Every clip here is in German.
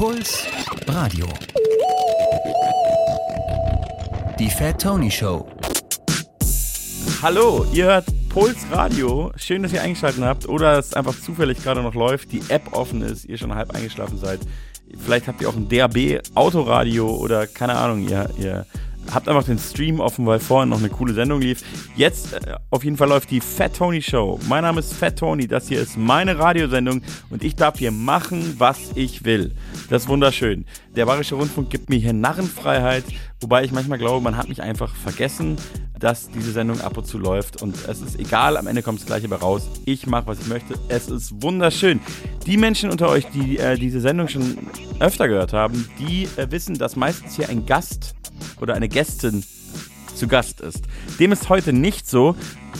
Puls Radio. Die Fat Tony Show. Hallo, ihr hört Puls Radio. Schön, dass ihr eingeschaltet habt oder es einfach zufällig gerade noch läuft, die App offen ist, ihr schon halb eingeschlafen seid. Vielleicht habt ihr auch ein DAB Autoradio oder keine Ahnung, ihr, ihr habt einfach den Stream offen, weil vorhin noch eine coole Sendung lief. Jetzt äh, auf jeden Fall läuft die Fat Tony Show. Mein Name ist Fat Tony, das hier ist meine Radiosendung und ich darf hier machen, was ich will. Das ist wunderschön. Der Bayerische Rundfunk gibt mir hier Narrenfreiheit, wobei ich manchmal glaube, man hat mich einfach vergessen, dass diese Sendung ab und zu läuft und es ist egal, am Ende kommt das gleiche bei raus. Ich mache, was ich möchte. Es ist wunderschön. Die Menschen unter euch, die äh, diese Sendung schon öfter gehört haben, die äh, wissen, dass meistens hier ein Gast oder eine Gästin zu Gast ist. Dem ist heute nicht so.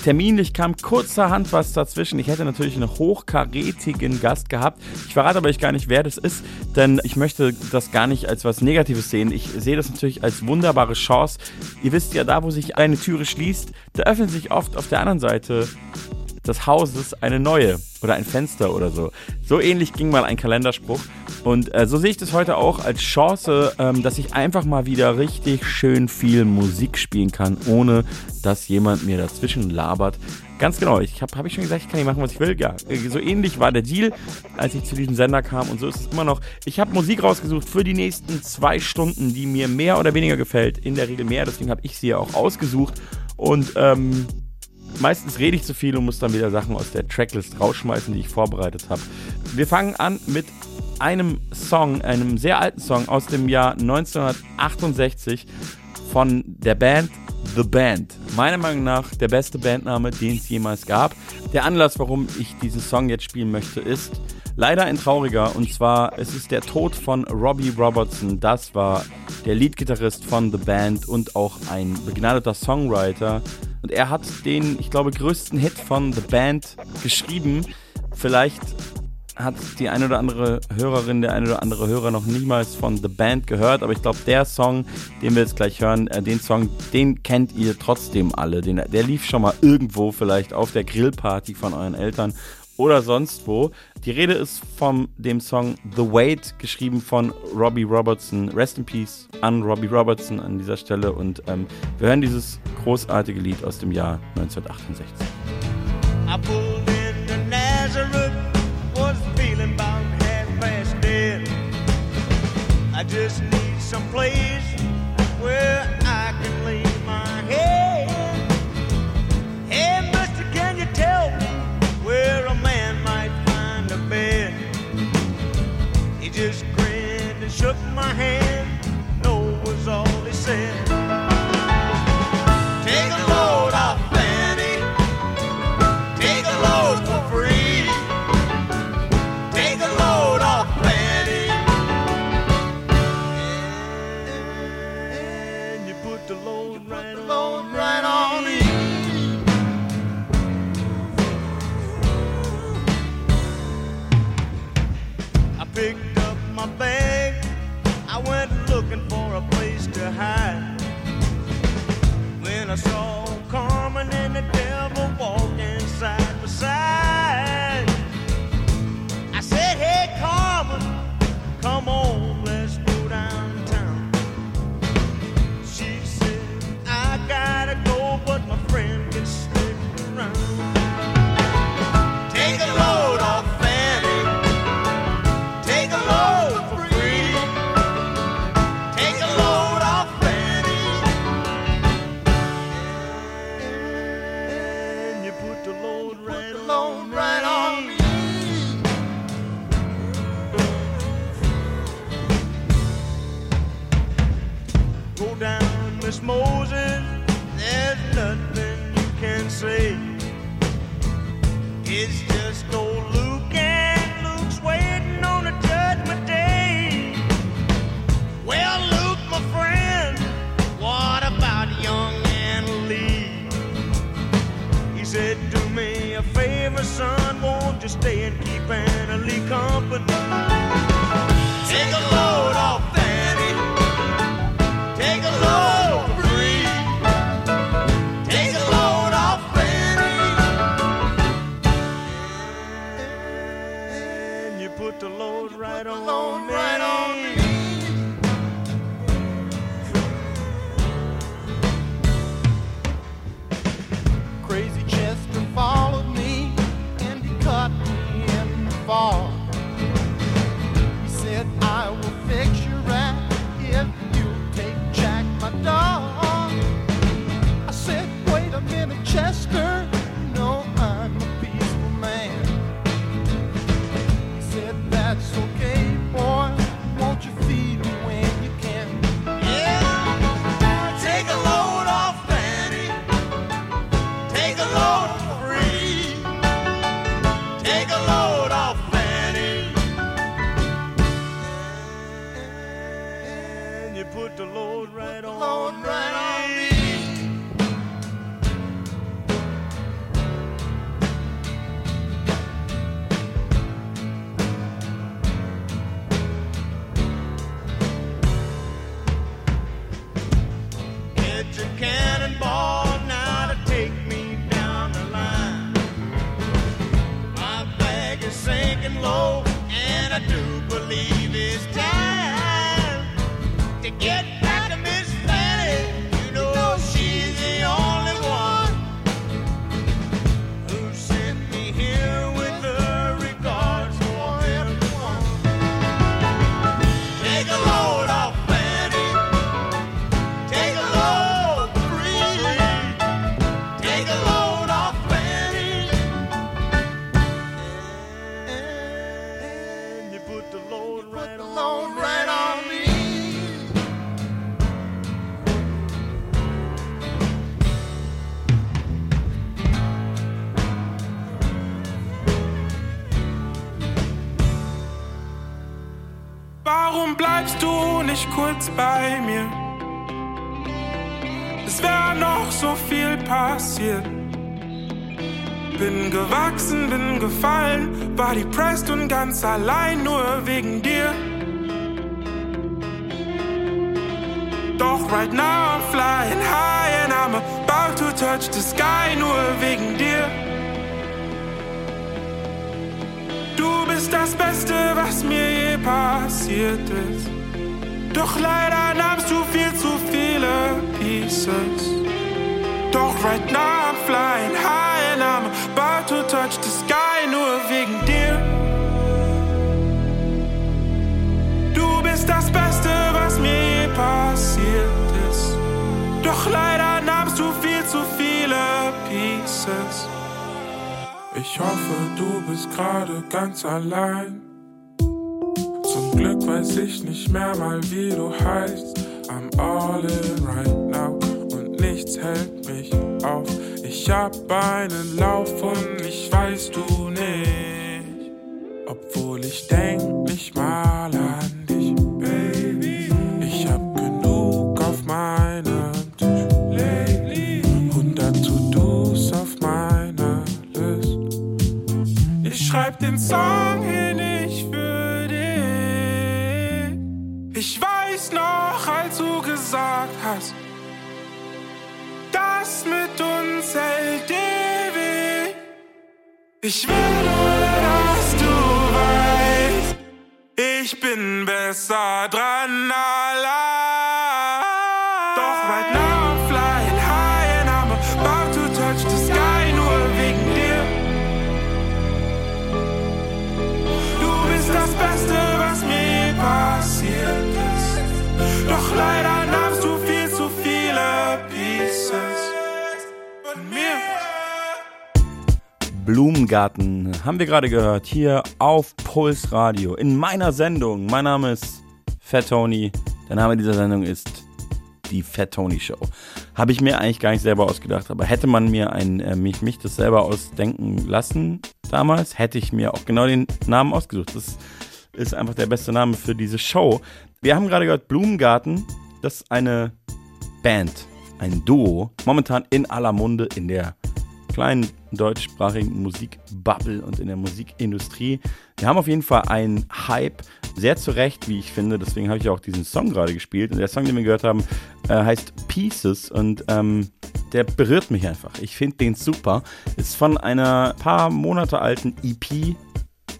Terminlich kam kurzerhand was dazwischen. Ich hätte natürlich einen hochkarätigen Gast gehabt. Ich verrate aber gar nicht, wer das ist, denn ich möchte das gar nicht als was Negatives sehen. Ich sehe das natürlich als wunderbare Chance. Ihr wisst ja, da wo sich eine Türe schließt, da öffnet sich oft auf der anderen Seite des Hauses eine neue oder ein Fenster oder so. So ähnlich ging mal ein Kalenderspruch. Und äh, so sehe ich das heute auch als Chance, ähm, dass ich einfach mal wieder richtig schön viel Musik spielen kann, ohne dass jemand mir dazwischen labert. Ganz genau, ich habe hab ich schon gesagt, ich kann hier machen, was ich will. Ja, äh, so ähnlich war der Deal, als ich zu diesem Sender kam und so ist es immer noch. Ich habe Musik rausgesucht für die nächsten zwei Stunden, die mir mehr oder weniger gefällt. In der Regel mehr, deswegen habe ich sie ja auch ausgesucht. Und ähm, meistens rede ich zu viel und muss dann wieder Sachen aus der Tracklist rausschmeißen, die ich vorbereitet habe. Wir fangen an mit einem Song, einem sehr alten Song aus dem Jahr 1968 von der Band The Band. Meiner Meinung nach der beste Bandname, den es jemals gab. Der Anlass, warum ich diesen Song jetzt spielen möchte, ist leider ein trauriger. Und zwar, es ist der Tod von Robbie Robertson. Das war der Leadgitarrist von The Band und auch ein begnadeter Songwriter. Und er hat den, ich glaube, größten Hit von The Band geschrieben. Vielleicht hat die eine oder andere Hörerin, der eine oder andere Hörer noch niemals von The Band gehört, aber ich glaube, der Song, den wir jetzt gleich hören, äh, den Song, den kennt ihr trotzdem alle. Den, der lief schon mal irgendwo vielleicht auf der Grillparty von euren Eltern oder sonst wo. Die Rede ist von dem Song The Wait, geschrieben von Robbie Robertson. Rest in Peace an Robbie Robertson an dieser Stelle. Und ähm, wir hören dieses großartige Lied aus dem Jahr 1968. I just grinned and shook my hand. No was all he said. I saw Carmen and the devil walking side by side, kurz bei mir. Es wäre noch so viel passiert. Bin gewachsen, bin gefallen, war depressed und ganz allein nur wegen dir. Doch right now I'm flying high and I'm about to touch the sky nur wegen dir. Du bist das Beste, was mir je passiert ist. Doch leider nahmst du viel zu viele Pieces. Doch right now I'm flying high and I'm about to touch the sky nur wegen dir. Du bist das Beste, was mir passiert ist. Doch leider nahmst du viel zu viele Pieces. Ich hoffe, du bist gerade ganz allein. Glück weiß ich nicht mehr mal, wie du heißt. I'm all in right now und nichts hält mich auf. Ich hab einen Lauf und ich weiß du nicht. Obwohl ich denk nicht mal an dich, Baby. Ich hab genug auf meinem Tisch, lately. 100 To-Dos auf meiner List. Ich schreib den Song hin, gesagt hast, das mit uns hält ewig. Ich will nur, dass du weißt, ich bin besser dran allein. Blumengarten haben wir gerade gehört hier auf Puls Radio in meiner Sendung. Mein Name ist Fat Tony. Der Name dieser Sendung ist die Fat Tony Show. Habe ich mir eigentlich gar nicht selber ausgedacht, aber hätte man mir ein, äh, mich, mich das selber ausdenken lassen damals, hätte ich mir auch genau den Namen ausgesucht. Das ist einfach der beste Name für diese Show. Wir haben gerade gehört, Blumengarten, das ist eine Band, ein Duo, momentan in aller Munde in der kleinen deutschsprachigen Musikbubble und in der Musikindustrie. Wir haben auf jeden Fall einen Hype, sehr zu Recht, wie ich finde. Deswegen habe ich auch diesen Song gerade gespielt. Und der Song, den wir gehört haben, äh, heißt Pieces und ähm, der berührt mich einfach. Ich finde den super. Ist von einer paar Monate alten EP.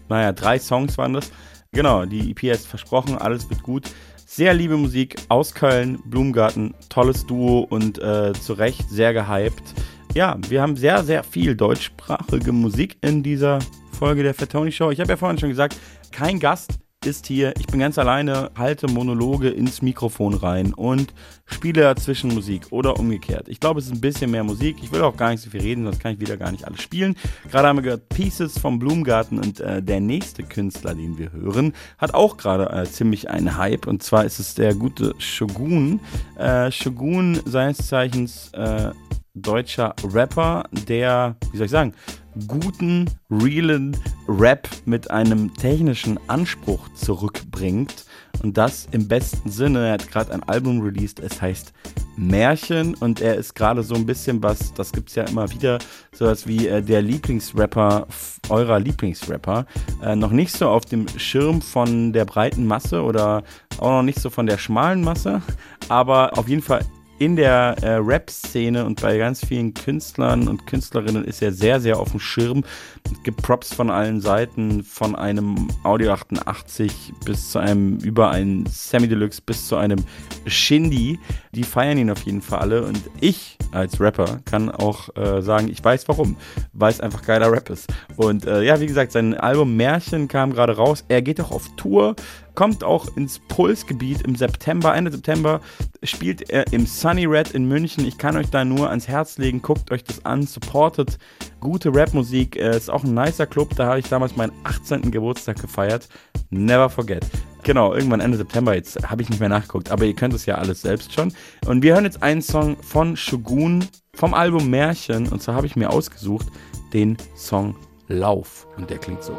Naja, drei Songs waren das. Genau, die EP heißt Versprochen, alles wird gut. Sehr liebe Musik aus Köln, Blumengarten, tolles Duo und äh, zu Recht sehr gehypt. Ja, wir haben sehr, sehr viel deutschsprachige Musik in dieser Folge der Fatoni Show. Ich habe ja vorhin schon gesagt, kein Gast ist hier, ich bin ganz alleine, halte Monologe ins Mikrofon rein und spiele dazwischen Musik oder umgekehrt. Ich glaube, es ist ein bisschen mehr Musik. Ich will auch gar nicht so viel reden, sonst kann ich wieder gar nicht alles spielen. Gerade haben wir gehört Pieces vom Blumengarten und äh, der nächste Künstler, den wir hören, hat auch gerade äh, ziemlich einen Hype und zwar ist es der gute Shogun. Äh, Shogun seines Zeichens äh, deutscher Rapper, der, wie soll ich sagen, guten, realen Rap mit einem technischen Anspruch zurückbringt. Und das im besten Sinne. Er hat gerade ein Album released, es heißt Märchen und er ist gerade so ein bisschen was, das gibt es ja immer wieder, sowas wie äh, der Lieblingsrapper eurer Lieblingsrapper. Äh, noch nicht so auf dem Schirm von der breiten Masse oder auch noch nicht so von der schmalen Masse, aber auf jeden Fall in der äh, Rap-Szene und bei ganz vielen Künstlern und Künstlerinnen ist er sehr, sehr auf dem Schirm. Es gibt Props von allen Seiten, von einem Audio 88 bis zu einem über einen Semi Deluxe bis zu einem Shindy. Die feiern ihn auf jeden Fall alle und ich als Rapper kann auch äh, sagen, ich weiß warum, weil es einfach geiler Rap ist. Und äh, ja, wie gesagt, sein Album Märchen kam gerade raus. Er geht auch auf Tour kommt auch ins Pulsgebiet im September, Ende September spielt er im Sunny Red in München. Ich kann euch da nur ans Herz legen, guckt euch das an, supportet gute Rapmusik. Äh, ist auch ein nicer Club, da habe ich damals meinen 18. Geburtstag gefeiert. Never forget. Genau, irgendwann Ende September, jetzt habe ich nicht mehr nachgeguckt, aber ihr könnt es ja alles selbst schon. Und wir hören jetzt einen Song von Shogun vom Album Märchen und zwar habe ich mir ausgesucht den Song Lauf und der klingt so.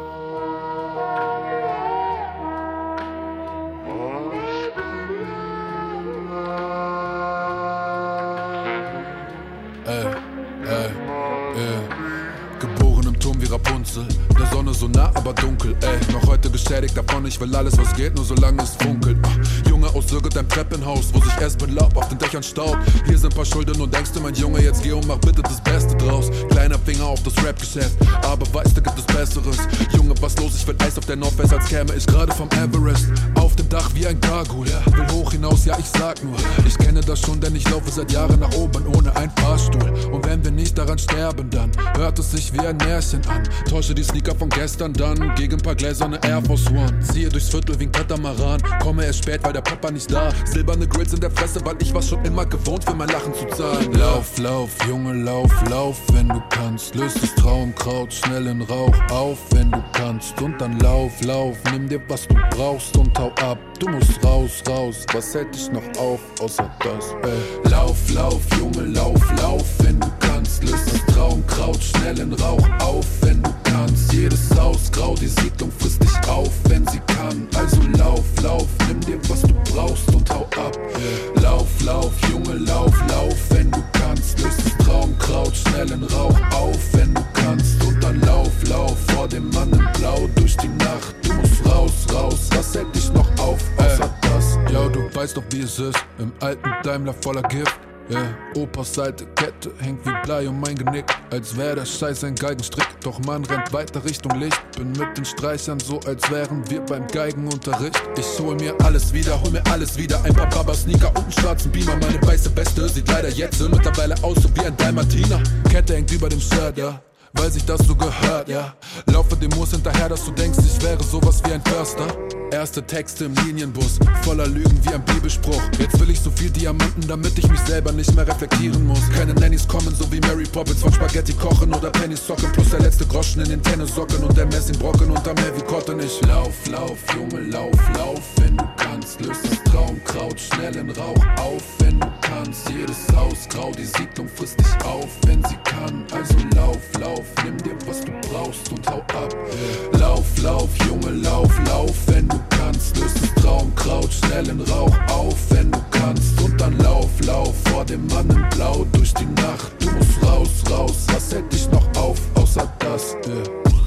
Aber dunkel, ey. Geschädigt davon, ich will alles, was geht, nur solange es funkelt. Uh, Junge aus dein Treppenhaus, wo sich erst mit Laub auf den Dächern staubt. Hier sind paar Schulden und denkst du, mein Junge, jetzt geh und mach bitte das Beste draus. Kleiner Finger auf das Rap-Geschäft, aber weißt du, gibt es Besseres. Junge, was los? Ich will Eis auf der Nordwest, als käme ich gerade vom Everest. Auf dem Dach wie ein Gargoyle, will hoch hinaus, ja, ich sag nur. Ich kenne das schon, denn ich laufe seit Jahren nach oben ohne ein Fahrstuhl. Und wenn wir nicht daran sterben, dann hört es sich wie ein Märchen an. Täusche die Sneaker von gestern dann gegen ein paar gläserne Air Force One. Ziehe durchs Viertel wie ein Katamaran. Komme erst spät, weil der Papa nicht da. Silberne Grills in der Fresse, weil ich war schon immer gewohnt, für mein Lachen zu zahlen. Lauf, lauf, Junge, lauf, lauf, wenn du kannst. Löst das Traumkraut schnell in Rauch auf, wenn du kannst. Und dann lauf, lauf, nimm dir was du brauchst und hau ab. Du musst raus, raus. Was hält dich noch auf, außer das? Ey. Lauf, lauf, Junge, lauf, lauf, wenn du kannst. Löst das Traumkraut schnell in Rauch auf, wenn du kannst. Jedes Haus grau, die Siedlung frisst dich auf, wenn sie kann. Also lauf, lauf, nimm dir was du brauchst und hau ab. Lauf, lauf, Junge, lauf, lauf, wenn du kannst. Löst das Traumkraut schnell in Rauch auf, wenn du kannst. Und dann lauf, lauf vor dem Mann in Blau durch die Nacht. Du musst raus, raus, was hält dich noch auf, außer das? Ja, du weißt doch, wie es ist, im alten Daimler voller Gift. Yeah. Opas alte Kette hängt wie Blei um mein Genick, als wäre der Scheiß ein Geigenstrick. Doch man rennt weiter Richtung Licht. Bin mit den Streichern so, als wären wir beim Geigenunterricht. Ich hol mir alles wieder, hol mir alles wieder. Ein paar Baba-Sneaker und einen schwarzen Beamer. Meine weiße Weste sieht leider jetzt mittlerweile aus so wie ein Dalmatiner. Kette hängt über dem Shirt, ja weil sich das so gehört, ja. Laufe dem Moos hinterher, dass du denkst, ich wäre sowas wie ein Förster. Erste Texte im Linienbus, voller Lügen wie ein Bibelspruch. Jetzt will ich so viel Diamanten, damit ich mich selber nicht mehr reflektieren muss. Keine Nannies kommen, so wie Mary Poppins von Spaghetti kochen oder Penny Socken. Plus der letzte Groschen in den Tennissocken und der Messingbrocken unterm Heavy Cotton. Ich lauf, lauf, Junge, lauf, lauf, wenn du kannst. Löst das Traumkraut schnell in Rauch auf, wenn du kannst. Jedes Haus grau, die Siedlung frisst dich auf, wenn sie kann. Also lauf, lauf, nimm dir was du brauchst und hau ab. Lauf, lauf, Junge, lauf, lauf, wenn du kannst. Löst das Traumkraut schnell in Rauch auf, wenn du kannst. Und dann lauf, lauf vor dem Mann in Blau durch die Nacht. Du musst raus, raus, was hält dich noch auf, außer das? Yeah.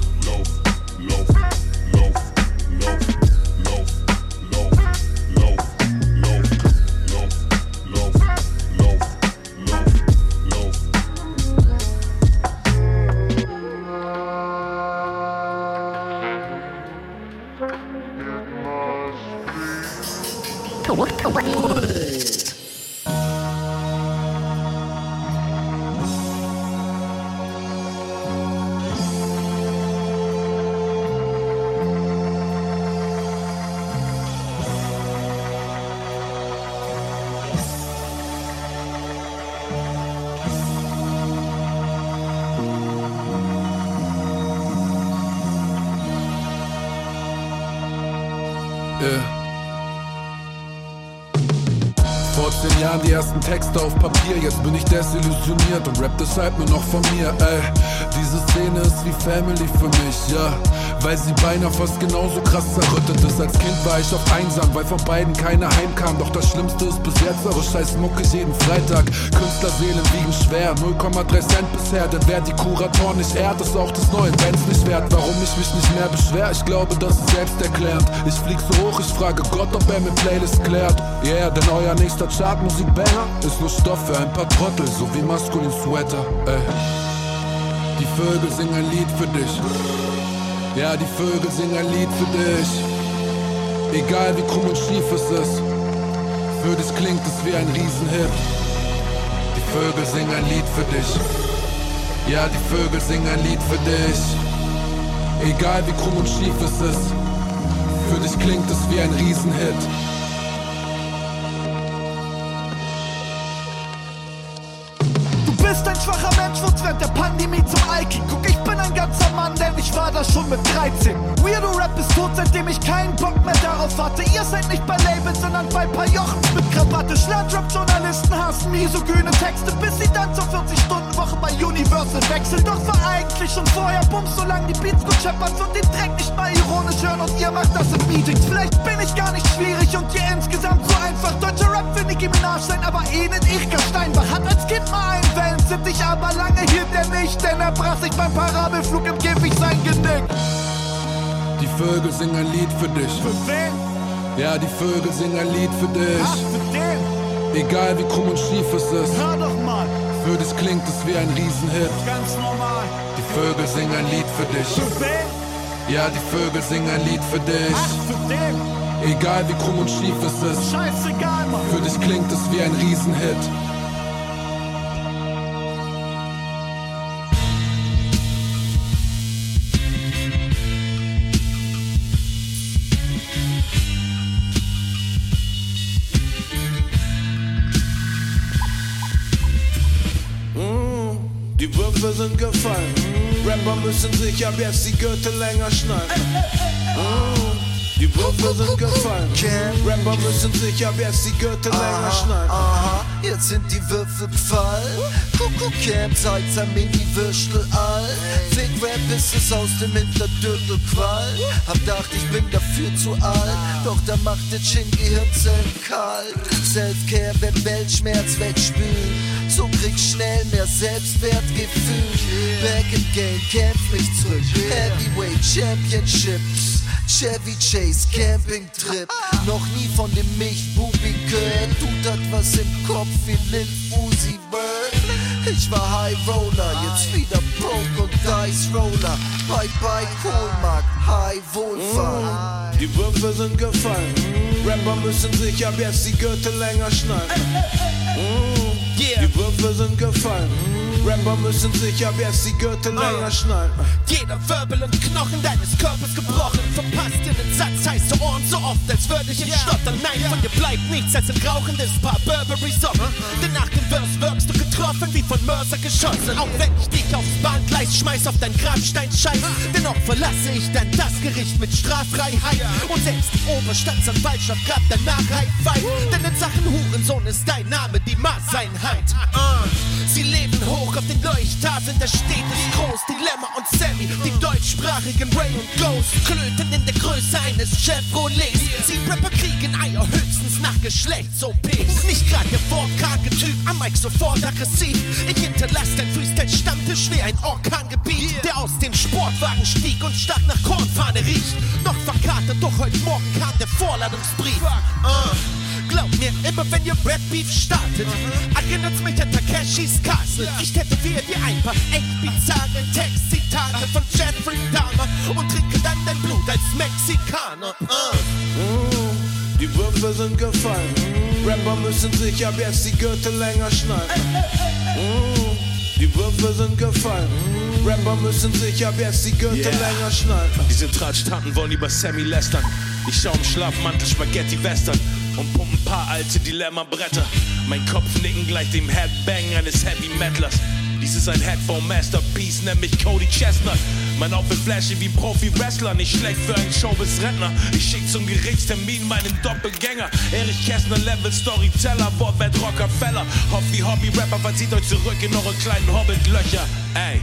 はい。Ersten Texte auf Papier, jetzt bin ich desillusioniert und rap deshalb nur noch von mir, ey. Diese Szene ist wie Family für mich, ja. Weil sie beinahe fast genauso krass zerrüttet ist. Als Kind war ich oft einsam, weil von beiden keiner heimkam. Doch das Schlimmste ist bis jetzt eure scheiß Mucke jeden Freitag. Künstlerseelen wiegen schwer, 0,3 Cent bisher. Denn wer die Kuratoren nicht ehrt, ist auch des neuen Bands nicht wert. Warum ich mich nicht mehr beschwer? Ich glaube, das ist selbsterklärend. Ich flieg so hoch, ich frage Gott, ob er mir Playlist klärt. Yeah, denn euer nächster Ist nur Stoff für ein paar Trottel, so wie maskulin Sweater, ey. Die Vögel singen ein Lied für dich. Ja, die Vögel singen ein Lied für dich. Egal wie krumm und schief es ist, für dich klingt es wie ein Riesenhit. Die Vögel singen ein Lied für dich. Ja, die Vögel singen ein Lied für dich. Egal wie krumm und schief es ist, für dich klingt es wie ein Riesenhit. Ich war da schon mit 13. Weirdo Rap ist tot, seitdem ich keinen Bock mehr darauf hatte. Ihr seid nicht bei Labels, sondern bei paar Jochen mit Krawatte. Schladrop-Journalisten hassen misogyne Texte, bis sie dann zur 40-Stunden-Woche bei Universal wechseln. Doch war eigentlich schon vorher Bums, solange die Beats gut scheppern und den Dreck nicht mal ironisch hören. Und ihr macht das in Meetings. Vielleicht bin ich gar nicht schwierig und ihr insgesamt so einfach. Deutscher Rap will Nicki Minaj sein, aber Enid Erika Steinbach hat als Kind mal einen Wellensittich, aber lange hielt er nicht, denn er brach sich beim Parabelflug im Käfig sein Genick. Die Vögel singen ein Lied für dich. Für wen? Ja, die Vögel singen ein Lied für dich. Ach, für den? Egal wie krumm und schief es ist, Hör doch mal, für dich klingt es wie ein Riesenhit. ganz normal. Die Vögel singen ein Lied für dich. Für wen? Ja, die Vögel singen ein Lied für dich. Ach, für den? Egal wie krumm und schief es ist, Scheißegal, Mann. für dich klingt es wie ein Riesenhit. Müssen sich ab jetzt die Gürtel länger schneiden. Die Würfel sind gefallen. Rapper müssen sich ab jetzt die Gürtel länger schneiden. Aha, jetzt sind die Würfel gefallen. Kuckuck Camp, Salzer, Mini-Würstel all. Fake Rap ist es aus dem Hinterdürtel Qual. Hab dacht, ich bin dafür zu alt. Doch da macht der Chin Gehirnzellen kalt. Selfcare, wenn Weltschmerz wegspülen. So krieg schnell mehr Selbstwertgefühl. Back in Game, kämpf mich zurück. Heavyweight Championships. Chevy Chase Camping Trip. Noch nie von dem Milchbubi gehört. Tut das was im Kopf wie Lil Uzi Vert. Ich war High Roller, jetzt wieder Broke und Dice Roller. Bye bye Kohlmark, High Wohlfahrt. Die Würfel sind gefallen. Rapper müssen sich ab jetzt die Gürtel länger schneiden. Mm, Die Würfel sind gefallen. Rapper müssen sich ab jetzt die Gürtel länger schneiden. Jeder Wirbel und Knochen deines Körpers gebrochen. Verpasst dir den Satz, heiße Ohren so oft, als würde ich ihn stottern. Nein, von dir bleibt nichts als ein rauchendes Paar Burberry Socken. Denn nach dem Verse wirkst du getroffen, wie von Mörser geschossen. Auch wenn ich dich aufs Bahngleis schmeiß, auf dein Grabstein scheiß. Dennoch verlasse ich dann das Gericht mit Straffreiheit. Und selbst die Oberstaatsanwaltschaft grabt danach High Five. Denn in Sachen Hurensohn ist dein Name die Maßeinheit. Uh. Sie leben hoch auf den Leuchttafeln, da steht es groß. Dilemma und Sammy, die deutschsprachigen Ray und Ghost, klöten in der Größe eines Chevrolets. Sie Rapper kriegen Eier höchstens nach Geschlechts-OPs. Nicht grad der wortkarge Typ, am Mike sofort aggressiv. Ich hinterlass dein Freestyle-Stammtisch wie ein Orkangebiet, der aus dem Sportwagen stieg und stark nach Kornfahne riecht. Noch verkatert, doch heute Morgen kam der Vorladungsbrief. Uh. Glaub mir, immer wenn ihr Rap Beef startet, erinnert's mich an Takeshis Castle. Ich tätowiere dir ein paar echt bizarre Textzitate von Jeffrey Dahmer und trinke dann dein Blut als Mexikaner. Uh. Die Würfel sind gefallen. Rapper müssen sich ab jetzt die Gürtel länger schneiden. Mm, Die Würfel sind gefallen. Rapper müssen sich ab jetzt die Gürtel Yeah. länger schneiden. Diese Tratschtanten wollen über Sammy lästern. Ich schau im Schlafmantel Spaghetti Western und pump ein paar alte Dilemma-Bretter. Mein Kopf nicken gleich dem Headbang eines Heavy Metalers. Dies ist ein Headphone Masterpiece, nämlich Cody Chestnut. Mein Outfit flashy wie Profi-Wrestler, nicht schlecht für einen Showbiz-Rentner. Ich schick zum Gerichtstermin meinen Doppelgänger. Erich Kästner, Level, Storyteller, Wortwert, Rockefeller. Hobby, Hobby-Rapper, verzieht euch zurück in eure kleinen Hobbit-Löcher. Ey.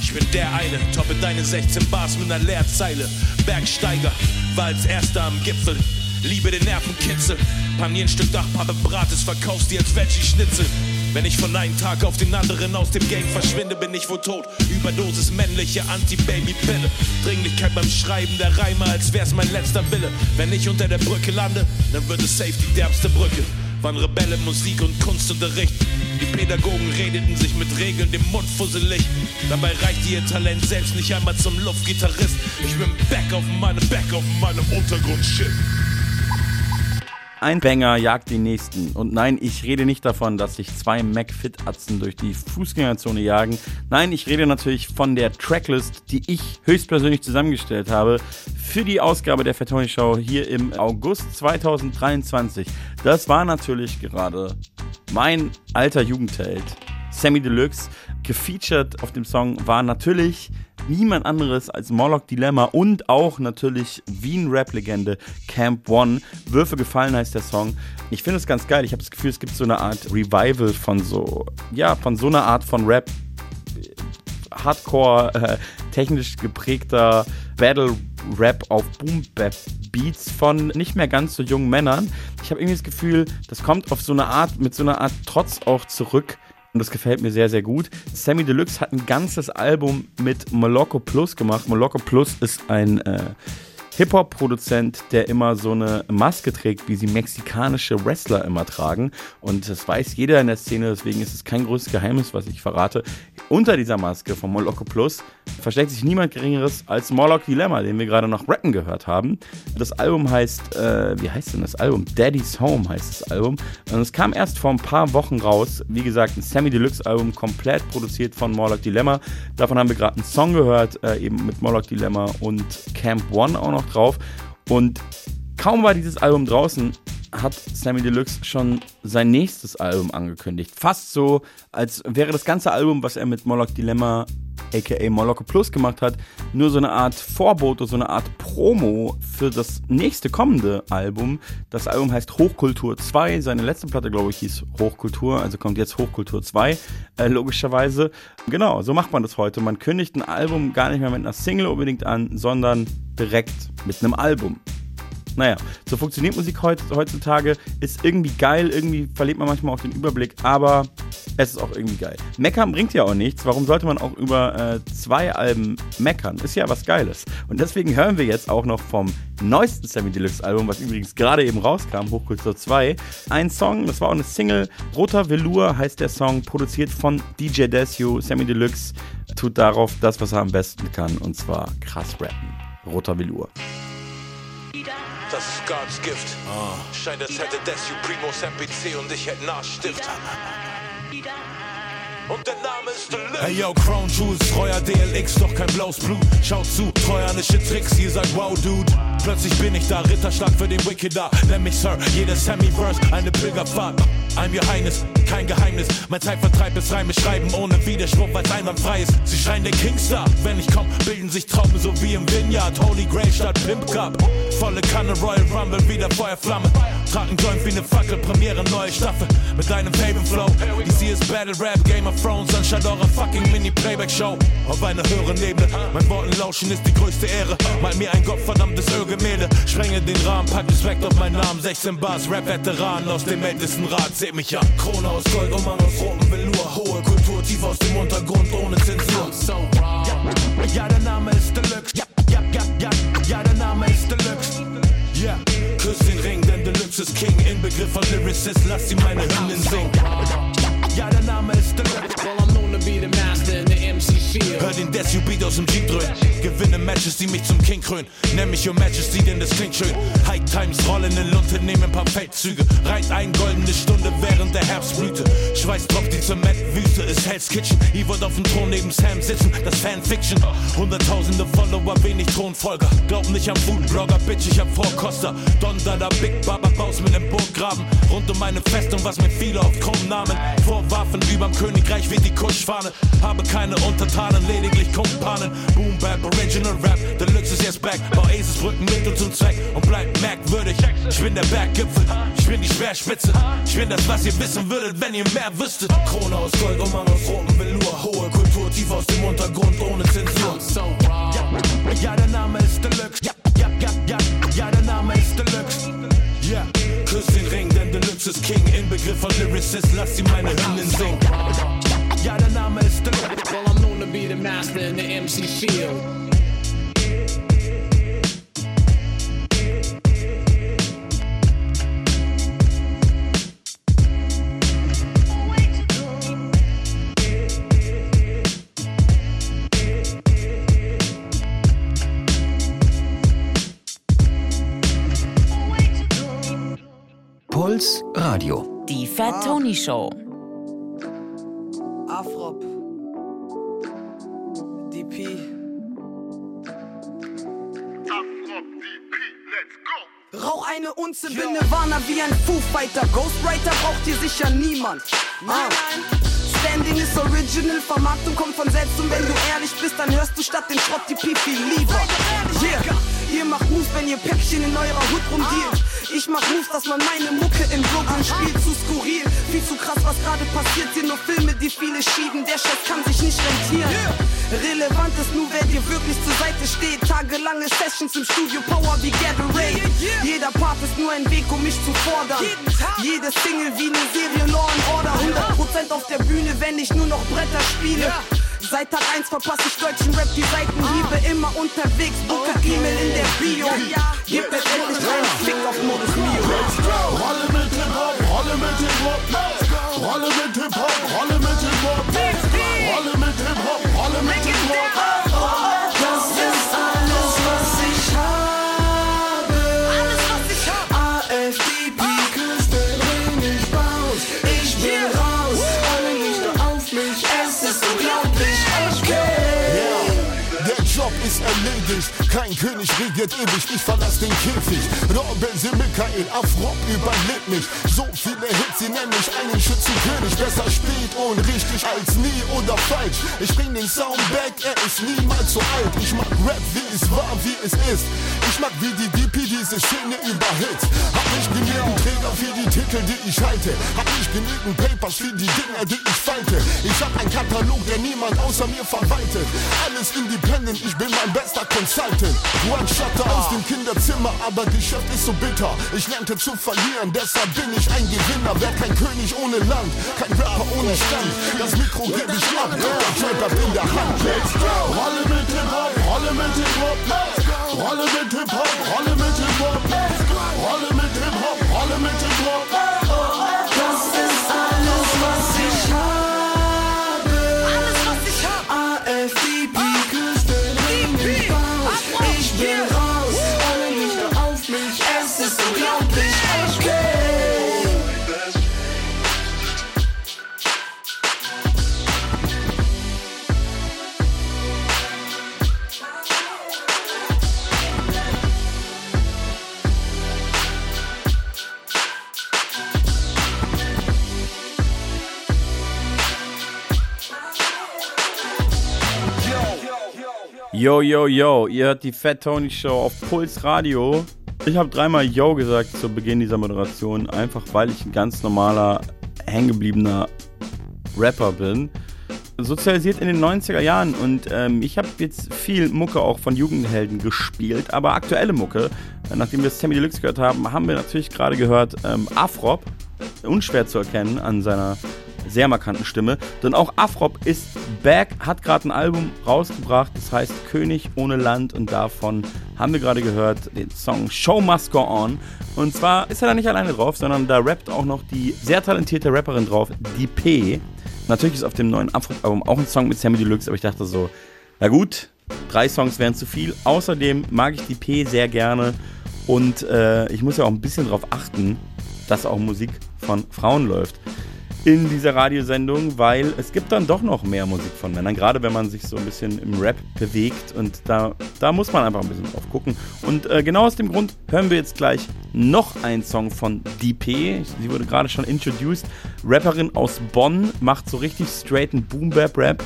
Ich bin der eine, toppe deine 16 Bars mit einer Leerzeile. Bergsteiger, war als erster am Gipfel. Liebe den Nervenkitzel. Panier Stück Dachpappe Brates, verkaufst dir als Veggie-Schnitzel. Wenn ich von einem Tag auf den anderen aus dem Game verschwinde, bin ich wohl tot. Überdosis männliche Anti-Baby-Pille. Dringlichkeit beim Schreiben der Reime, als wär's mein letzter Wille. Wenn ich unter der Brücke lande, dann wird es safe die derbste Brücke. Wann Rebelle Musik und Kunstunterricht. Die Pädagogen redeten sich mit Regeln den Mund fusselig. Dabei reicht ihr Talent selbst nicht einmal zum Luftgitarrist. Ich bin back auf meinem, back auf meinem Untergrund-Shit. Ein Banger jagt den nächsten. Und nein, ich rede nicht davon, dass sich zwei McFit-Atzen durch die Fußgängerzone jagen. Nein, ich rede natürlich von der Tracklist, die ich höchstpersönlich zusammengestellt habe für die Ausgabe der Fatoni Show hier im August 2023. Das war natürlich gerade mein alter Jugendheld, Sammy Deluxe. Gefeatured auf dem Song war natürlich niemand anderes als Morlock Dilemma und auch natürlich Wien-Rap-Legende Camp One. Würfe gefallen heißt der Song. Ich finde es ganz geil. Ich habe das Gefühl, es gibt so eine Art Revival von so, ja, von so einer Art von Rap. Hardcore, äh, technisch geprägter Battle-Rap auf Boom-Bap-Beats von nicht mehr ganz so jungen Männern. Ich habe irgendwie das Gefühl, das kommt auf so eine Art, mit so einer Art Trotz auch zurück und das gefällt mir sehr, sehr gut. Sammy Deluxe hat ein ganzes Album mit Moloko Plus gemacht. Moloko Plus ist ein äh, Hip-Hop-Produzent, der immer so eine Maske trägt, wie sie mexikanische Wrestler immer tragen. Und das weiß jeder in der Szene, deswegen ist es kein großes Geheimnis, was ich verrate. Unter dieser Maske von Moloko Plus versteckt sich niemand Geringeres als Morlock Dilemma, den wir gerade noch rappen gehört haben. Das Album heißt, äh, wie heißt denn das Album? Daddy's Home heißt das Album. Und es kam erst vor ein paar Wochen raus. Wie gesagt, ein Sammy Deluxe Album, komplett produziert von Morlock Dilemma. Davon haben wir gerade einen Song gehört, äh, eben mit Morlock Dilemma und Camp One auch noch drauf. Und kaum war dieses Album draußen, hat Sammy Deluxe schon sein nächstes Album angekündigt. Fast so, als wäre das ganze Album, was er mit Moloch Dilemma aka Moloko Plus gemacht hat, nur so eine Art Vorbote, so eine Art Promo für das nächste kommende Album. Das Album heißt Hochkultur 2. Seine letzte Platte, glaube ich, hieß Hochkultur, also kommt jetzt Hochkultur 2, äh, logischerweise. Genau, so macht man das heute. Man kündigt ein Album gar nicht mehr mit einer Single unbedingt an, sondern direkt mit einem Album. Naja, so funktioniert Musik heutzutage. Ist irgendwie geil, irgendwie verliert man manchmal auch den Überblick, aber es ist auch irgendwie geil. Meckern bringt ja auch nichts. Warum sollte man auch über äh, zwei Alben meckern? Ist ja was Geiles. Und deswegen hören wir jetzt auch noch vom neuesten Sammy Deluxe Album, was übrigens gerade eben rauskam, Hochkultur 2, ein Song, das war auch eine Single. Roter Velour heißt der Song, produziert von DJ Desio. Sammy Deluxe tut darauf das, was er am besten kann, und zwar krass rappen. Roter Velour. Das ist Gods Gift. Oh. Scheint, als hätte Desio Primos MPC und ich hätten Arschstift. Und der Name ist Deluxe. Hey yo, Crown Jewels, treuer DLX, doch kein blaues Blut. Schaut zu, treuernische Tricks, ihr sagt wow, Dude. Plötzlich bin ich da, Ritterschlag für den Wickeder. Nenn mich Sir, jedes Sammy-Verse, eine Pilgerfahrt. Your Highness, kein Geheimnis. Mein Zeitvertreib ist Reime schreiben ohne Widerspruch, weil's einwandfrei ist. Sie schreien der Kingstar. Wenn ich komm, bilden sich Trauben so wie im Vineyard. Holy Grail statt Pimp Cup. Volle Kanne Royal Rumble, wieder Feuerflamme. Tragen Joint wie ne Fackel, Premiere, neue Staffel. Mit deinem Favorite Flow. Die ist Battle Rap, Game of Thrones, anstatt eurer fucking Mini-Playback-Show. Auf einer höheren Ebene. Mein Worten lauschen ist die größte Ehre. Mal mir ein gottverdammtes Ölgemälde. Sprenge den Rahmen, pack Respekt auf meinen Namen. 16 Bars, Rap-Veteran aus dem ältesten Rat seht mich an. Krone aus Gold, Umhang aus rotem Velour. Hohe Kultur, tief aus dem Untergrund, ohne Zensur. Ja, ja, der Name ist ist King. Inbegriff von Lyricist, lass sie meine Hymnen singen. Ja, der Name ist Deluxe. Well, I'm known to be the master Hör den Desu-Beat aus dem Jeep dröhnen. Gewinne Matches, die mich zum King krönen. Nenn mich Your Majesty, denn das klingt schön. High Times rollen in Lunte, nehmen ein paar Feldzüge. Reit ein goldene Stunde während der Herbstblüte. Schweiß tropft die Zementwüste, ist Hell's Kitchen. Ich wird auf dem Thron neben Sam sitzen, das Fanfiction. Hunderttausende Follower, wenig Thronfolger. Glaub nicht am Foodblogger, Bitch, ich hab Vorkoster. Don Dada, Big Baba, Baus mit dem Burggraben. Rund um meine Festung, was mir viele auf Kronnamen vorwarfen. Überm Königreich weht die Kuschfahne. Habe keine Untertanen, lediglich Kumpanen. Boom Bap, Original Rap, Deluxe ist jetzt back. Bau Aces Brücken, Mittel zum Zweck und bleib merkwürdig. Ich bin der Berggipfel, ich bin die Schwerspitze. Ich bin das, was ihr wissen würdet, wenn ihr mehr wüsstet. Krone aus Gold und Mann aus rotem Velour. Hohe Kultur, tief aus dem Untergrund, ohne Zensur. Ja, ja, der Name ist Deluxe. Ja, ja, ja, ja, ja, der Name ist Deluxe. Ja, küss den Ring, denn Deluxe ist King. Inbegriff von Lyricist, lass sie meine Hymnen singen. Ja, der Name ist Deluxe. Be the master in the MC field. Puls Radio. Die Fat Tony Show. Afrop. Rauch eine Unze, bin Nirvana wie ein Foo Fighter. Ghostwriter braucht hier sicher niemand. Ah. Standing ist original, Vermarktung kommt von selbst und wenn du ehrlich bist, dann hörst du statt den Schrott die Pipi lieber. Yeah. Ihr macht Moves, wenn ihr Päckchen in eurer Hut rumdealt. Ich mach Moves, dass man meine Mucke in Brooklyn spielt. Zu skurril, viel zu krass, was gerade passiert. Sind nur Filme, die viele schieben. Der Scheiß kann sich nicht rentieren. Relevant ist nur, wer dir wirklich zur Seite steht. Tagelange Sessions im Studio, Power wie Gatorade. Jeder Part ist nur ein Weg, um mich zu fordern. Jede Single wie eine Serie Law and Order. 100% auf der Bühne, wenn ich nur noch Bretter spiele. Seit Tag 1 verpasse ich deutschen Rap die Seitenhiebe Immer unterwegs, Booker E-Mail in der Bio. Gib mir endlich einen Fick auf Modus Mio. Rolle mit Hip-Hop, Rolle mit Hip-Hop, Rolle mit Hip-Hop, Rolle mit Hip-Hop, Rolle truth kein König regiert ewig, ich verlass den Käfig. Robin Sie Michael, Afrop überlebt mich. So viele Hits, sie nennen mich einen Schützenkönig. Besser spät und richtig als nie oder falsch. Ich bring den Sound back, er ist niemals so alt. Ich mag Rap, wie es war, wie es ist. Ich mag wie die DP diese Szene überhit. Hab nicht genügend Träger für die Titel, die ich halte. Hab nicht genügend Papers für die Dinger, die ich falte. Ich hab einen Katalog, der niemand außer mir verwaltet. Alles independent, ich bin mein bester Consultant. One Shutter aus dem Kinderzimmer, aber Geschäft ist so bitter. Ich lernte zu verlieren, deshalb bin ich ein Gewinner. Wer kein König ohne Land, kein Rapper ohne Stand. Das Mikro geb ich ab, der bleibt in der Hand. Let's go! Rolle mit Hip-Hop, Rolle mit Hip-Hop, Rolle mit Hip-Hop, Rolle mit Hip-Hop, Rolle mit Hip-Hop, Rolle mit Hip-Hop. Yo, yo, yo, ihr hört die Fat Tony Show auf Puls Radio. Ich habe dreimal Yo gesagt zu Beginn dieser Moderation, einfach weil ich ein ganz normaler, hängengebliebener Rapper bin. Sozialisiert in den 90er Jahren und ähm, ich habe jetzt viel Mucke auch von Jugendhelden gespielt, aber aktuelle Mucke, nachdem wir Sammy Deluxe gehört haben, haben wir natürlich gerade gehört ähm, Afrop, unschwer zu erkennen an seiner sehr markanten Stimme. Denn auch Afrop ist back, hat gerade ein Album rausgebracht, das heißt König ohne Land und davon haben wir gerade gehört den Song Show Must Go On. Und zwar ist er da nicht alleine drauf, sondern da rappt auch noch die sehr talentierte Rapperin drauf, die P. Natürlich ist auf dem neuen Afro-Album auch ein Song mit Sammy Deluxe, aber ich dachte so, na gut, drei Songs wären zu viel. Außerdem mag ich die P sehr gerne und äh, ich muss ja auch ein bisschen darauf achten, dass auch Musik von Frauen läuft in dieser Radiosendung, weil es gibt dann doch noch mehr Musik von Männern, gerade wenn man sich so ein bisschen im Rap bewegt und da, da muss man einfach ein bisschen drauf gucken. Und äh, genau aus dem Grund hören wir jetzt gleich noch einen Song von DP. Sie wurde gerade schon introduced. Rapperin aus Bonn, macht so richtig straighten Boom-Bap-Rap.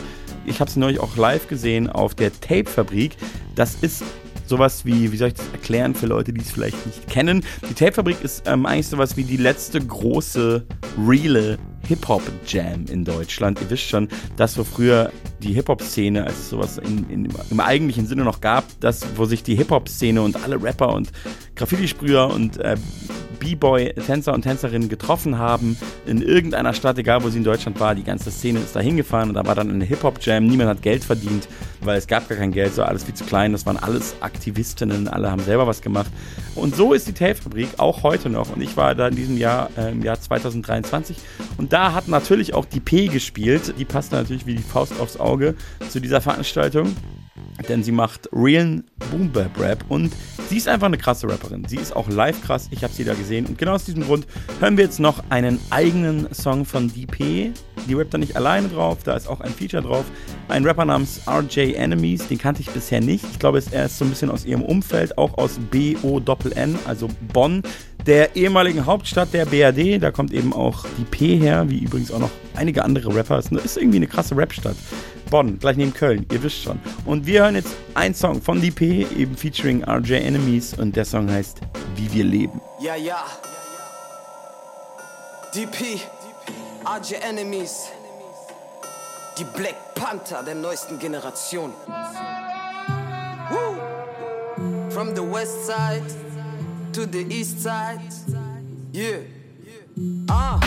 Ich habe sie neulich auch live gesehen auf der Tape-Fabrik. Das ist sowas wie, wie soll ich das erklären für Leute, die es vielleicht nicht kennen? Die Tape-Fabrik ist ähm, eigentlich sowas wie die letzte große, reale Hip-Hop-Jam in Deutschland. Ihr wisst schon, das, wo früher die Hip-Hop-Szene, als es sowas in, in, im eigentlichen Sinne noch gab, das, wo sich die Hip-Hop-Szene und alle Rapper und Graffiti-Sprüher und äh, B-Boy-Tänzer und Tänzerinnen getroffen haben in irgendeiner Stadt, egal wo sie in Deutschland war. Die ganze Szene ist da hingefahren und da war dann eine Hip-Hop-Jam. Niemand hat Geld verdient, weil es gab gar kein Geld, so alles viel zu klein. Das waren alles Aktivistinnen, alle haben selber was gemacht. Und so ist die Tape-Fabrik auch heute noch. Und ich war da in diesem Jahr, äh, im Jahr 2023. Und da hat natürlich auch die P gespielt. Die passt natürlich wie die Faust aufs Auge zu dieser Veranstaltung denn sie macht realen Boom Bap Rap und sie ist einfach eine krasse Rapperin. Sie ist auch live krass, ich habe sie da gesehen und genau aus diesem Grund hören wir jetzt noch einen eigenen Song von DP. Die rappt da nicht alleine drauf, da ist auch ein Feature drauf. Ein Rapper namens RJ Enemies, den kannte ich bisher nicht. Ich glaube, er ist so ein bisschen aus ihrem Umfeld, auch aus B-O-N-N, also Bonn der ehemaligen Hauptstadt der BRD. Da kommt eben auch die P her, wie übrigens auch noch einige andere Rapper. Es ist irgendwie eine krasse Rapstadt. Bonn, gleich neben Köln, ihr wisst schon. Und wir hören jetzt einen Song von DP, eben featuring RJ Enemies und der Song heißt Wie wir leben. Ja, ja. DP, RJ Enemies. Die Black Panther der neuesten Generation. Woo. From the west side to the east side. Yeah. Ah.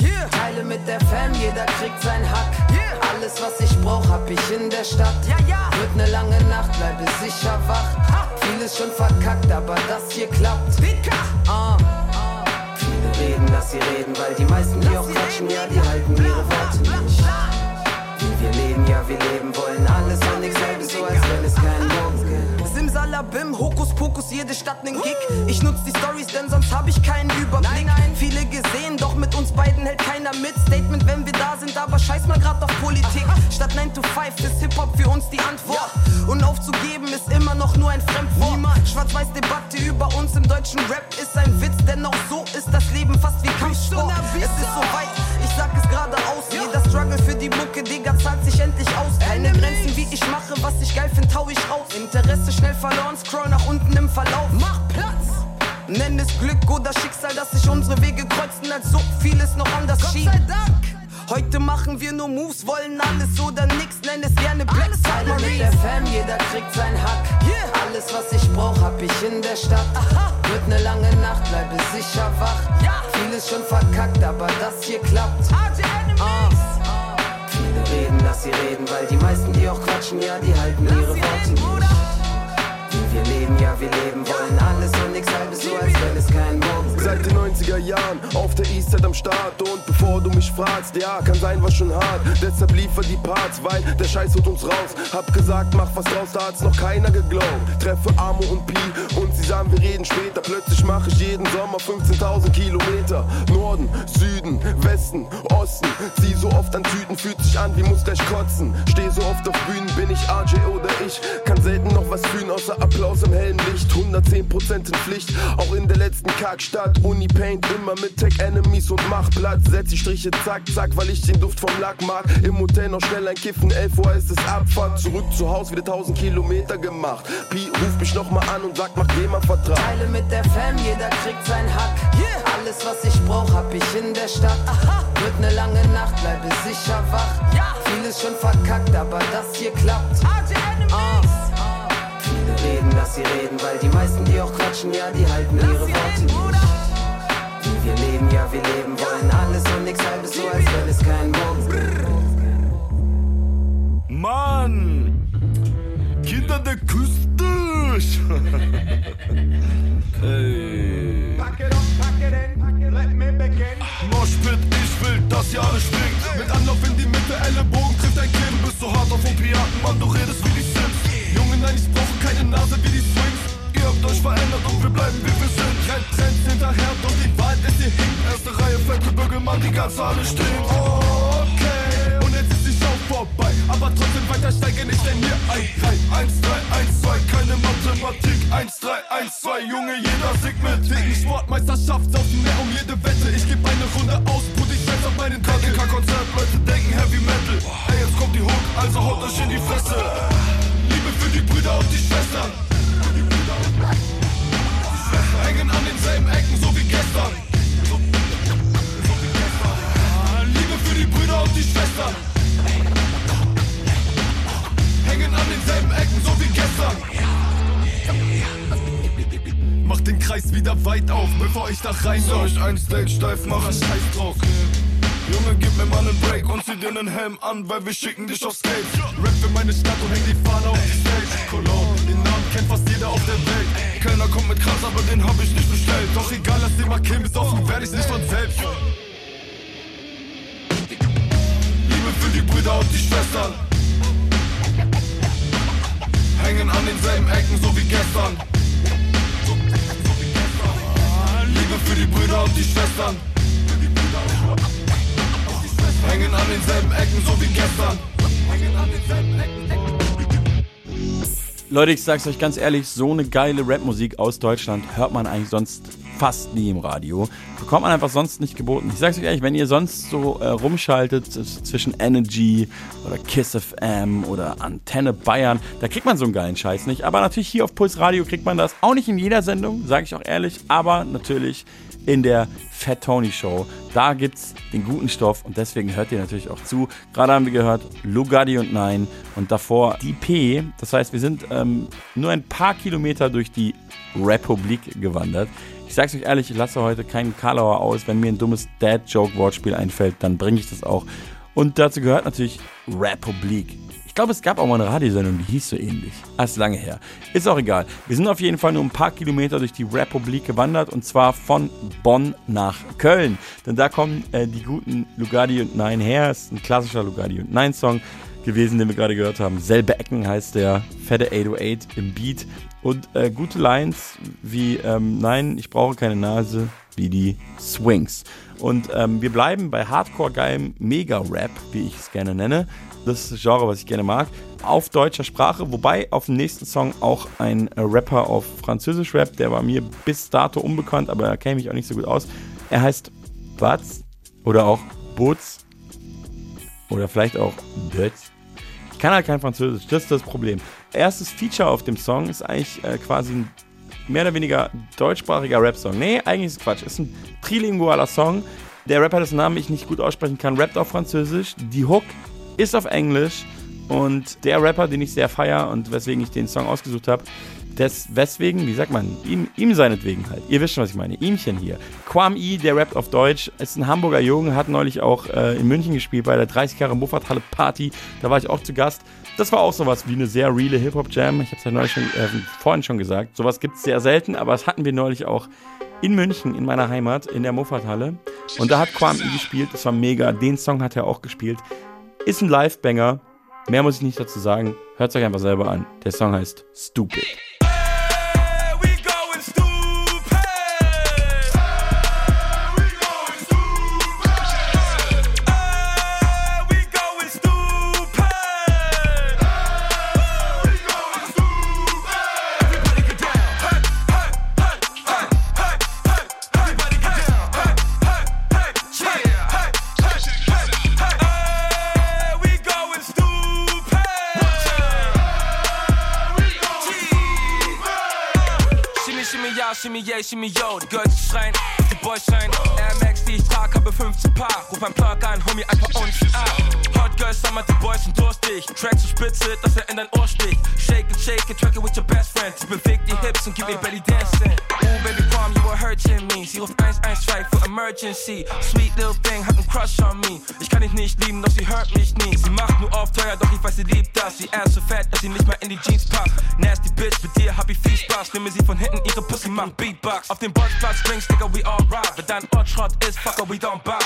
Yeah. Teile mit der Fam, jeder kriegt sein Hack. Yeah. Alles, was ich brauch, hab ich in der Stadt. Ja, ja. Wird ne lange Nacht, bleibe sicher wach. Ha. Vieles schon verkackt, aber das hier klappt. Ah. Viele reden, dass sie reden, weil die meisten, die auch quatschen, ja, die halten ihre Worte nicht. Wie wir leben, ja, wir leben wollen alles und nichts halbes so, als wenn es keinen Simsalabim, Hokuspokus, jede Stadt nen Gig. Ich nutz die Stories, denn sonst hab ich keinen Überblick. Nein, nein. Viele gesehen, doch mit uns beiden hält keiner mit. Statement, wenn wir da sind, aber scheiß mal grad auf Politik. Statt 9 to 5 ist Hip-Hop für uns die Antwort. Und aufzugeben ist immer noch nur ein Fremdwort. Schwarz-Weiß-Debatte über uns im deutschen Rap ist ein Witz, denn auch so ist das Leben fast wie Kampfsport. Es ist soweit, ich sag es geradeaus. Jeder Struggle für die Mucke, Digga, zahlt sich endlich aus. Keine Grenzen, wie ich mache, was ich geil find, hau ich raus. Interesse schnell verloren, scroll nach unten im Verlauf. Mach Platz! Nenn es Glück oder Schicksal, dass sich unsere Wege kreuzen, als so vieles noch anders schien. Gott sei Dank! Heute machen wir nur Moves, wollen alles oder nix, nenn es gerne Black mit der Fam, jeder kriegt sein Hack. Yeah. Alles, was ich brauch, hab ich in der Stadt. Aha. Wird ne lange Nacht, bleibe sicher wach. Ja. Vieles schon verkackt, aber das hier klappt. Ah. Viele reden, dass sie reden, weil die meisten, die auch quatschen, ja, die halten ihre Worte nicht. Wie wir leben, ja, wir leben wollen alles und nichts halbes so, als wenn es keinen Morgen. Seit den 90er Jahren auf der Eastside am Start und bevor du mich fragst, ja, kann sein, war schon hart. Deshalb liefer die Parts, weil der Scheiß holt uns raus. Hab gesagt, mach was draus, da hat's noch keiner geglaubt. Treffe Amo und Pi und sie sagen, wir reden später. Plötzlich mache ich jeden Sommer 15.000 Kilometer. Norden, Süden, Westen, Osten. Zieh so oft an Tüten, fühlt sich an wie muss gleich kotzen. Steh so oft auf Bühnen, bin ich RJ oder ich. Kann selten noch was fühlen, außer Applaus im hellen Licht. 110% in Pflicht, auch in der letzten Kackstadt. Uni Paint immer mit Tech Enemies und mach Platz. Setz die Striche zack, zack, weil ich den Duft vom Lack mag. Im Hotel noch schnell ein Kiffen, 11 Uhr ist es Abfahrt. Zurück zu Haus, wieder 1000 Kilometer gemacht. Pi ruft mich nochmal an und sagt, mach dem Vertrag. Teile mit der Fam, jeder kriegt sein Hack. Yeah. Alles, was ich brauch, hab ich in der Stadt. Aha. Wird ne lange Nacht, bleibe sicher wach. Ja. Vieles schon verkackt, aber das hier klappt. Viele reden, dass sie reden, weil die meisten, die auch quatschen, ja, die halten ihre Worte nicht. Wie wir leben, ja, wir leben wollen alles und nichts halbes so, als wenn es keinen Morgen gibt. Mann! Kinder der Küste! hey. Moshpit, ich will, dass ihr alle springt. Mit anderen Der Ellenbogen trifft dein Kinn, bist so hart auf Opiaten, Mann, du redest wie die Sims. Junge, nein, ich brauche keine Nase wie die Swings. Ihr habt euch verändert und wir bleiben wie wir sind. Rennt Trends hinterher, doch die Wahrheit ist hier hinten. Erste Reihe, fette Bügelmann, die ganze Halle steht. Okay, und jetzt ist die Show vorbei. Aber trotzdem weiter steigen, ich denn hier ein, rein. 1, 3, 1, 2, keine Mathematik. 1, 3, 1, 2, Junge, jeder singt mit. Wegen Sportmeisterschaft saufen mehr um jede Wette. Ich geb eine Runde aus, Brut, ich setz auf meinen KDK-Konzert. Leute denken Heavy Metal. Ey, jetzt kommt die Hook, also haut euch in die Fresse. Liebe für die Brüder und die Schwestern. Hängen an denselben Ecken, so wie gestern. So, so wie gestern. Ah, Liebe für die Brüder und die Schwestern. Hängen an denselben Ecken, so wie gestern. Macht den Kreis wieder weit auf, bevor ich da rein Soll ich ein Stage steif machen? Scheiß drauf. Junge, gib mir mal einen Break und zieh dir einen Helm an, weil wir schicken dich aufs Stage. Rap für meine Stadt und häng die Fahne auf die Stage. Cologne, den Namen kennt fast jeder auf der Welt. Keiner kommt mit Kranz, aber den hab ich nicht bestellt. Doch egal, den mal killen, bis offen werd ich's nicht von selbst. Liebe für die Brüder und die Schwestern. Hängen an denselben Ecken, so wie gestern. Liebe für die Brüder und die Schwestern. Hängen an denselben Ecken, so wie gestern. Hängen an denselben Ecken. Leute, ich sag's euch ganz ehrlich, so eine geile Rapmusik aus Deutschland hört man eigentlich sonst fast nie im Radio. Bekommt man einfach sonst nicht geboten. Ich sag's euch ehrlich, wenn ihr sonst so äh, rumschaltet zwischen Energy oder Kiss FM oder Antenne Bayern, da kriegt man so einen geilen Scheiß nicht. Aber natürlich hier auf Puls Radio kriegt man das auch nicht in jeder Sendung, sage ich auch ehrlich, aber natürlich in der Fat Tony Show. Da gibt's den guten Stoff und deswegen hört ihr natürlich auch zu. Gerade haben wir gehört Lugatti und Nein und davor die P. Das heißt, wir sind ähm, nur ein paar Kilometer durch die Republik gewandert. Ich sag's euch ehrlich, ich lasse heute keinen Karlauer aus. Wenn mir ein dummes Dad-Joke-Wortspiel einfällt, dann bringe ich das auch. Und dazu gehört natürlich Republik. Ich glaube, es gab auch mal eine Radiosendung, die hieß so ähnlich. Das ist lange her. Ist auch egal. Wir sind auf jeden Fall nur ein paar Kilometer durch die Republik gewandert und zwar von Bonn nach Köln. Denn da kommen äh, die guten Lugardi und Nein her. Ist ein klassischer Lugardi und Nein Song gewesen, den wir gerade gehört haben. Selbe Ecken heißt der. Fette 808 im Beat. Und äh, gute Lines wie ähm, Nein, ich brauche keine Nase, wie die Swings. Und ähm, wir bleiben bei Hardcore-geilem Mega-Rap, wie ich es gerne nenne. Das ist das Genre, was ich gerne mag. Auf deutscher Sprache, wobei auf dem nächsten Song auch ein Rapper auf Französisch Rap, der war mir bis dato unbekannt, aber da kenne ich mich auch nicht so gut aus. Er heißt Batz oder auch Butz oder vielleicht auch Butz. Ich kann halt kein Französisch, das ist das Problem. Erstes Feature auf dem Song ist eigentlich äh, quasi ein mehr oder weniger deutschsprachiger Rap-Song. Nee, eigentlich ist es Quatsch. Ist ein trilingualer Song. Der Rapper, dessen Namen ich nicht gut aussprechen kann, rappt auf Französisch. Die Hook ist auf Englisch. Und der Rapper, den ich sehr feier und weswegen ich den Song ausgesucht habe, des, weswegen, wie sagt man, ihm, ihm seinetwegen halt. Ihr wisst schon, was ich meine. Ihmchen hier. Quam I, der rappt auf Deutsch, ist ein Hamburger Junge, hat neulich auch äh, in München gespielt bei der 30 Jahre Moffathalle Party. Da war ich auch zu Gast. Das war auch sowas wie eine sehr reale Hip-Hop-Jam. Ich habe es ja schon, äh, vorhin schon gesagt. Sowas gibt es sehr selten, aber das hatten wir neulich auch in München, in meiner Heimat, in der Moffathalle. Und da hat I gespielt. Das war mega. Den Song hat er auch gespielt. Ist ein Live-Banger. Mehr muss ich nicht dazu sagen. Hört es euch einfach selber an. Der Song heißt Stupid. Yeah, shimmy, yo. Die Girls schreien, die Boys schreien. Air Max, die ich trag, habe 15 Paar. Ruf ein Plug an, Homie, einfach uns ab. Hot Girls, Summer, die Boys sind durstig. Track zur Spitze, dass er in dein Ohr sticht. Shake it, shake it, track it with your best friend. Sie bewegt die Hips und gib ihr Belly dancing. Oh, baby, calm, you were hurting me. Sie ruft 112 für Emergency. Sweet little thing, hat einen Crush on me. Ich kann dich nicht lieben, doch sie hört mich nie. Sie macht nur auf teuer, doch ich weiß, sie liebt das. Sie ist so fett, dass sie nicht mehr in die Jeans passt. Nasty Bitch, mit dir hab ich viel Spaß. Nehme sie von hinten, ihre Pussy macht Beatbox. Auf dem Bolzplatz Drinks, Digga, we all ride. Wenn dein Ort ist, fucker, we don't buy.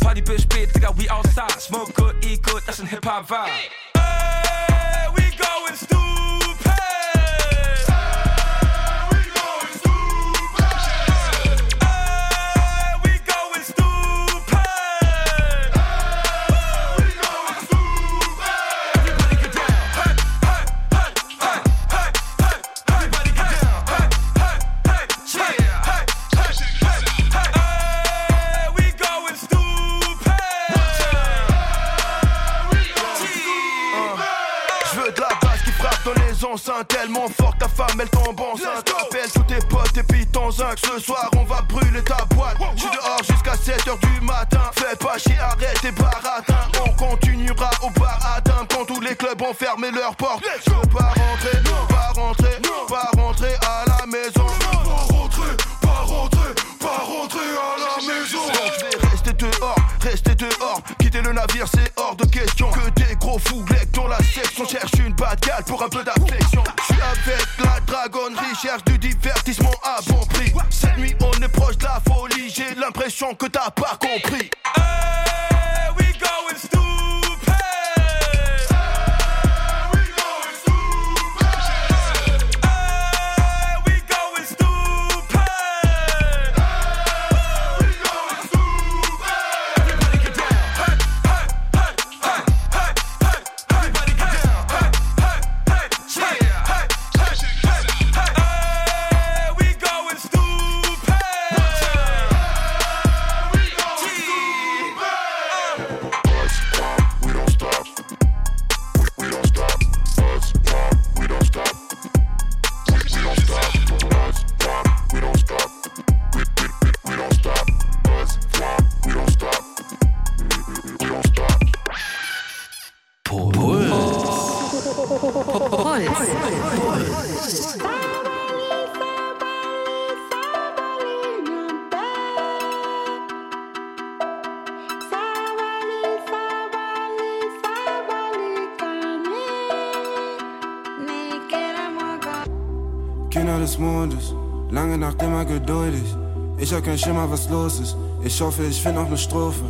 Party bis spät, Digga, we outside. Smoke good, eat good, das ein Hip-Hop-Vibe. Hey, we going stupid. Tellement fort ta femme elle tombe enceinte. Appelle tous tes potes et puis ton zinc. Ce soir on va brûler ta boîte. Je suis dehors jusqu'à 7h du matin. Fais pas chier arrête tes baratins. On continuera au bar à dame Quand tous les clubs ont fermé leurs portes. Je veux pas rentrer, pas rentrer, pas rentrer à la maison. Pas rentrer, pas rentrer, pas rentrer à la maison. Donc je vais rester dehors, rester dehors. Quitter le navire c'est hors de question. Que des gros fouglecs dans la section Cherche une gale pour un peu d'affection Cherche du divertissement à bon prix. Cette nuit on est proche de la folie. J'ai l'impression que t'as pas compris Ich hab kein Schimmer, was los ist. Ich hoffe, ich find noch ne Strophe.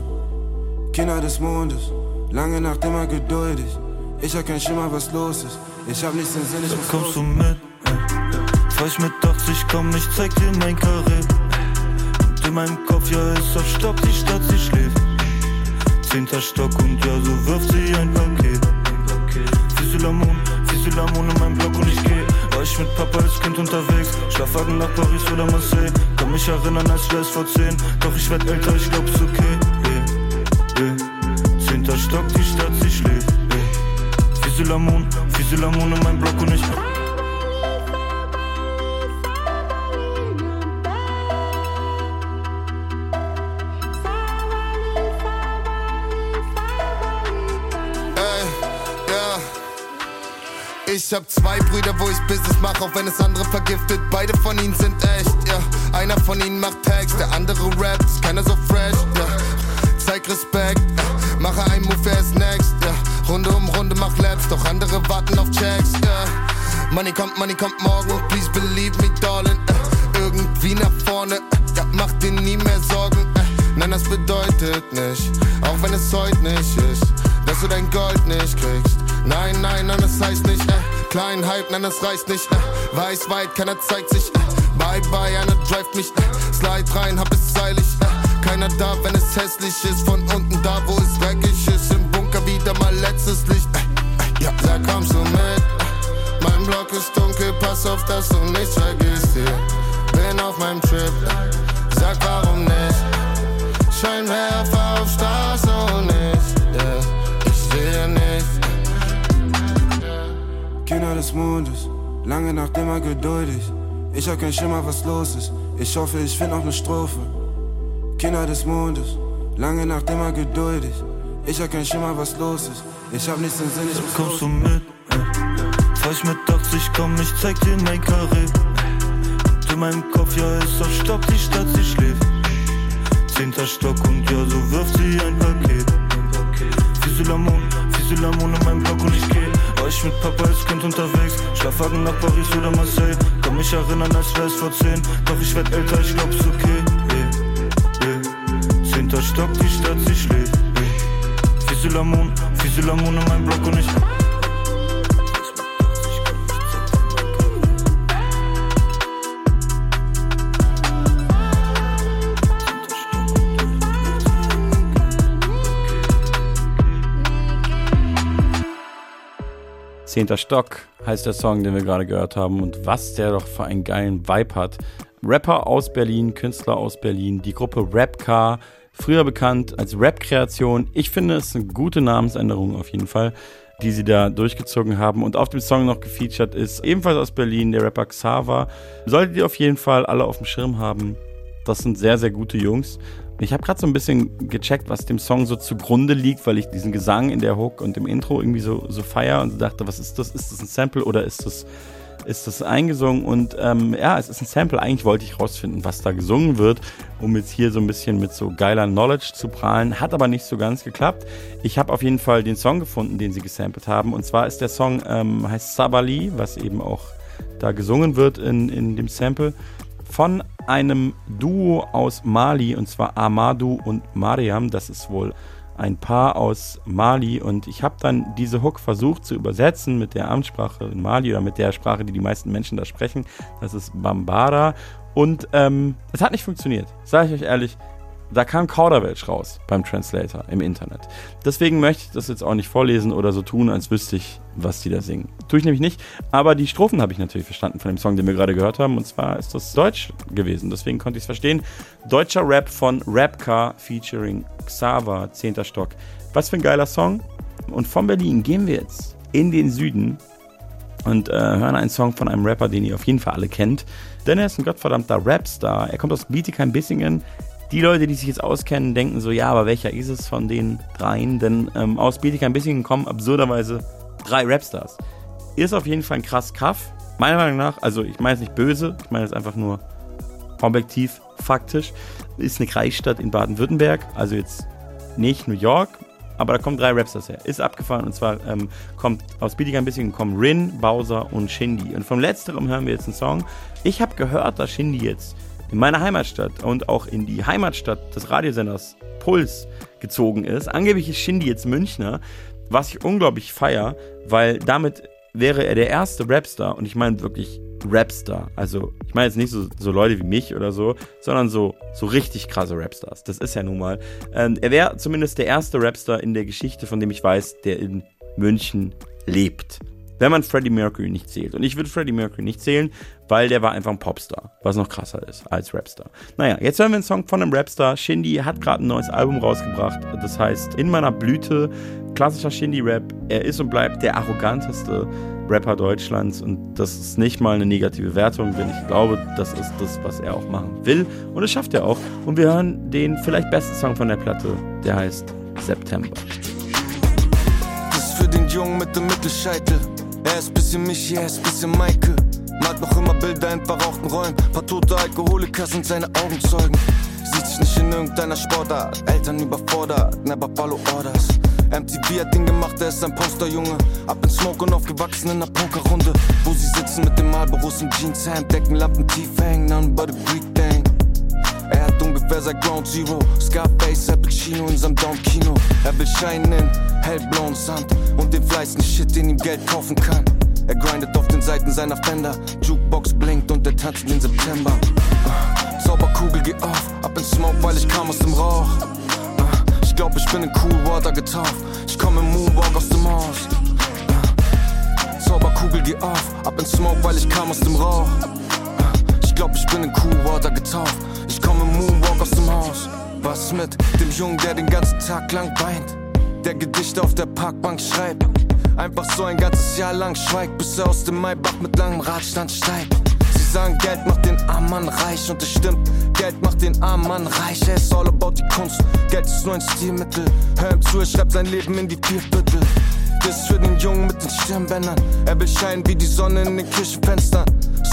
Kinder des Mondes, lange Nacht immer geduldig. Ich hab kein Schimmer, was los ist. Ich hab nichts im Sinn, ich muss Kommst du mit? Fahr ich mit 80, komm, ich zeig dir mein Karree. Und in meinem Kopf, ja, ist auf Stopp, die Stadt, sie schläft. Zehnter Stock und ja, so wirft sie ein Paket. Physilamon, Physilamon in meinem Block und ich geh. War ich mit Papa als Kind unterwegs, Schlafwagen nach Paris oder Marseille. Kann mich erinnern, als wär's vor zehn. Doch ich werd älter, ich glaub's okay. Eh, eh. Zehnter Stock, die Stadt, sie schläft. Eh. Physilamon, Physilamon in meinem Block und ich. Ich hab zwei Brüder, wo ich Business mach, auch wenn es andere vergiftet. Beide von ihnen sind echt, ja. Einer von ihnen macht Tags, der andere rappt, ist keiner so fresh, ja. Zeig Respekt, ja. mache einen Move, wer ist next, ja. Runde um Runde, mach Laps, doch andere warten auf Checks. Money kommt, Money kommt morgen, please believe me, darling, äh. Irgendwie nach vorne, äh. mach dir nie mehr Sorgen, äh. Nein, das bedeutet nicht, auch wenn es heute nicht ist, dass du dein Gold nicht kriegst. Nein, nein, nein, das heißt nicht, äh, klein Hype, nein, das reicht nicht, äh, weiß weit, keiner zeigt sich, äh, bye, einer drivet mich, äh, slide rein, hab es seilig, äh, keiner da, wenn es hässlich ist, von unten da, wo es dreckig ist, im Bunker wieder mal letztes Licht, äh, äh, ja, da kommst du mit, äh, mein Block ist dunkel, pass auf, dass du nichts vergisst hier, bin auf meinem Trip, äh, sag warum nicht, Scheinwerfer auf Straße und ich, yeah, ich sehe nicht, Kinder des Mondes, lange Nacht immer geduldig. Ich hab kein Schimmer, was los ist. Ich hoffe, ich find noch ne Strophe. Kinder des Mondes, lange Nacht immer geduldig. Ich hab kein Schimmer, was los ist. Ich hab nichts im Sinn, ich muss Kommst du mit? Äh. Fahr ich mit 80, komm, ich zeig dir mein Karree. In meinem Kopf, ja, ist auf Stopp, die Stadt, sie schläft. Zehnter Stock und ja, so wirft sie ein Paket. Füselamon, Füselamon in meinem Block und ich geh. Ich mit Papa als Kind unterwegs, Schlafwagen nach Paris oder Marseille. Kann mich erinnern, als wär's vor zehn, doch ich werd älter, ich glaub's okay. Zehnter Stock, die Stadt, sie schläft. Yeah. Füselamon, Füselamon in meinem Block und ich. Zehnter Stock heißt der Song, den wir gerade gehört haben. Und was der doch für einen geilen Vibe hat. Rapper aus Berlin, Künstler aus Berlin, die Gruppe Rapcar, früher bekannt als Rap-Kreation. Ich finde es eine gute Namensänderung auf jeden Fall, die sie da durchgezogen haben. Und auf dem Song noch gefeatured ist ebenfalls aus Berlin der Rapper Xava. Solltet ihr auf jeden Fall alle auf dem Schirm haben. Das sind sehr, sehr gute Jungs. Ich habe gerade so ein bisschen gecheckt, was dem Song so zugrunde liegt, weil ich diesen Gesang in der Hook und im Intro irgendwie so, so feier und dachte, was ist das? Ist das ein Sample oder ist das, ist das eingesungen? Und ähm, ja, es ist ein Sample. Eigentlich wollte ich rausfinden, was da gesungen wird, um jetzt hier so ein bisschen mit so geiler Knowledge zu prahlen. Hat aber nicht so ganz geklappt. Ich habe auf jeden Fall den Song gefunden, den sie gesampelt haben. Und zwar ist der Song, ähm, heißt Sabali, was eben auch da gesungen wird in, in dem Sample von einem Duo aus Mali, und zwar Amadou und Mariam. Das ist wohl ein Paar aus Mali und ich habe dann diese Hook versucht zu übersetzen mit der Amtssprache in Mali oder mit der Sprache, die die meisten Menschen da sprechen. Das ist Bambara und ähm, es hat nicht funktioniert. Sage ich euch ehrlich, da kam Kauderwelsch raus beim Translator im Internet. Deswegen möchte ich das jetzt auch nicht vorlesen oder so tun, als wüsste ich, was die da singen. Tue ich nämlich nicht. Aber die Strophen habe ich natürlich verstanden von dem Song, den wir gerade gehört haben. Und zwar ist das Deutsch gewesen. Deswegen konnte ich es verstehen. Deutscher Rap von Rapcar featuring Xava, 10. Stock. Was für ein geiler Song. Und von Berlin gehen wir jetzt in den Süden und äh, hören einen Song von einem Rapper, den ihr auf jeden Fall alle kennt. Denn er ist ein gottverdammter Rapstar. Er kommt aus Bietigheim-Bissingen, die Leute, die sich jetzt auskennen, denken so, ja, aber welcher ist es von den dreien? Denn ähm, aus Bietigheim bisschen kommen absurderweise drei Rapstars. Ist auf jeden Fall ein krass Kaff. Meiner Meinung nach, also ich meine es nicht böse, ich meine es einfach nur objektiv, faktisch. Ist eine Kreisstadt in Baden-Württemberg, also jetzt nicht New York, aber da kommen drei Rapstars her. Ist abgefahren und zwar ähm, kommt aus Bietigheim ein bisschen kommen Rin, Bowser und Shindy. Und vom letzterem hören wir jetzt einen Song. Ich habe gehört, dass Shindy jetzt in meine Heimatstadt und auch in die Heimatstadt des Radiosenders Puls gezogen ist. Angeblich ist Shindy jetzt Münchner, was ich unglaublich feier, weil damit wäre er der erste Rapstar und ich meine wirklich Rapstar. Also ich meine jetzt nicht so, so, Leute wie mich oder so, sondern so, so richtig krasse Rapstars. Das ist ja nun mal. Ähm, er wäre zumindest der erste Rapstar in der Geschichte, von dem ich weiß, der in München lebt wenn man Freddie Mercury nicht zählt. Und ich würde Freddie Mercury nicht zählen, weil der war einfach ein Popstar, was noch krasser ist als Rapstar. Naja, jetzt hören wir einen Song von einem Rapstar. Shindy hat gerade ein neues Album rausgebracht. Das heißt In meiner Blüte, klassischer Shindy-Rap. Er ist und bleibt der arroganteste Rapper Deutschlands und das ist nicht mal eine negative Wertung, denn ich glaube, das ist das, was er auch machen will und das schafft er auch. Und wir hören den vielleicht besten Song von der Platte, der heißt September. Das ist für den Jungen mit dem Mittelscheitel. Er ist bisschen Michi, er ist bisschen Maike. Mag noch immer Bilder in verrauchten Räumen. Paar tote Alkoholiker sind seine Augenzeugen. Sieht sich nicht in irgendeiner Sportart. Eltern überfordert, never follow orders. MTV hat ihn gemacht, er ist ein Posterjunge. Ab in Smoke und aufgewachsen in einer Pokerrunde. Wo sie sitzen mit dem Marlboros im Jeanshemd, Deckenlampen tief hängen, none but a Greek thing. Er hat ungefähr seit Ground Zero Scarface, Al Pacino in seinem Daumenkino Er will scheinen in hellblauen Sand Und den fleißigen Shit, den ihm Geld kaufen kann Er grindet auf den Seiten seiner Fender. Jukebox blinkt und er tanzt den September. Uh, Zauberkugel geh auf, ab in Smoke, weil ich kam aus dem Rauch. Uh, Ich glaub, ich bin in Cool Water getauft. Ich komm im Moonwalk aus dem Haus. Uh, Zauberkugel geh auf, ab in Smoke, weil ich kam aus dem Rauch. Ich glaub, ich bin in Cool Water getauft. Ich komme im Moonwalk aus dem Haus. Was mit dem Jungen, der den ganzen Tag lang weint? Der Gedichte auf der Parkbank schreibt. Einfach so ein ganzes Jahr lang schweigt, bis er aus dem Maybach mit langem Radstand steigt. Sie sagen, Geld macht den armen Mann reich und es stimmt. Geld macht den armen Mann reich, er ist all about die Kunst. Geld ist nur ein Stilmittel. Hör ihm zu, er schreibt sein Leben in die Vierviertel. Das für den Jungen mit den Stirnbändern. Er will scheinen wie die Sonne in den Kirchenfenstern.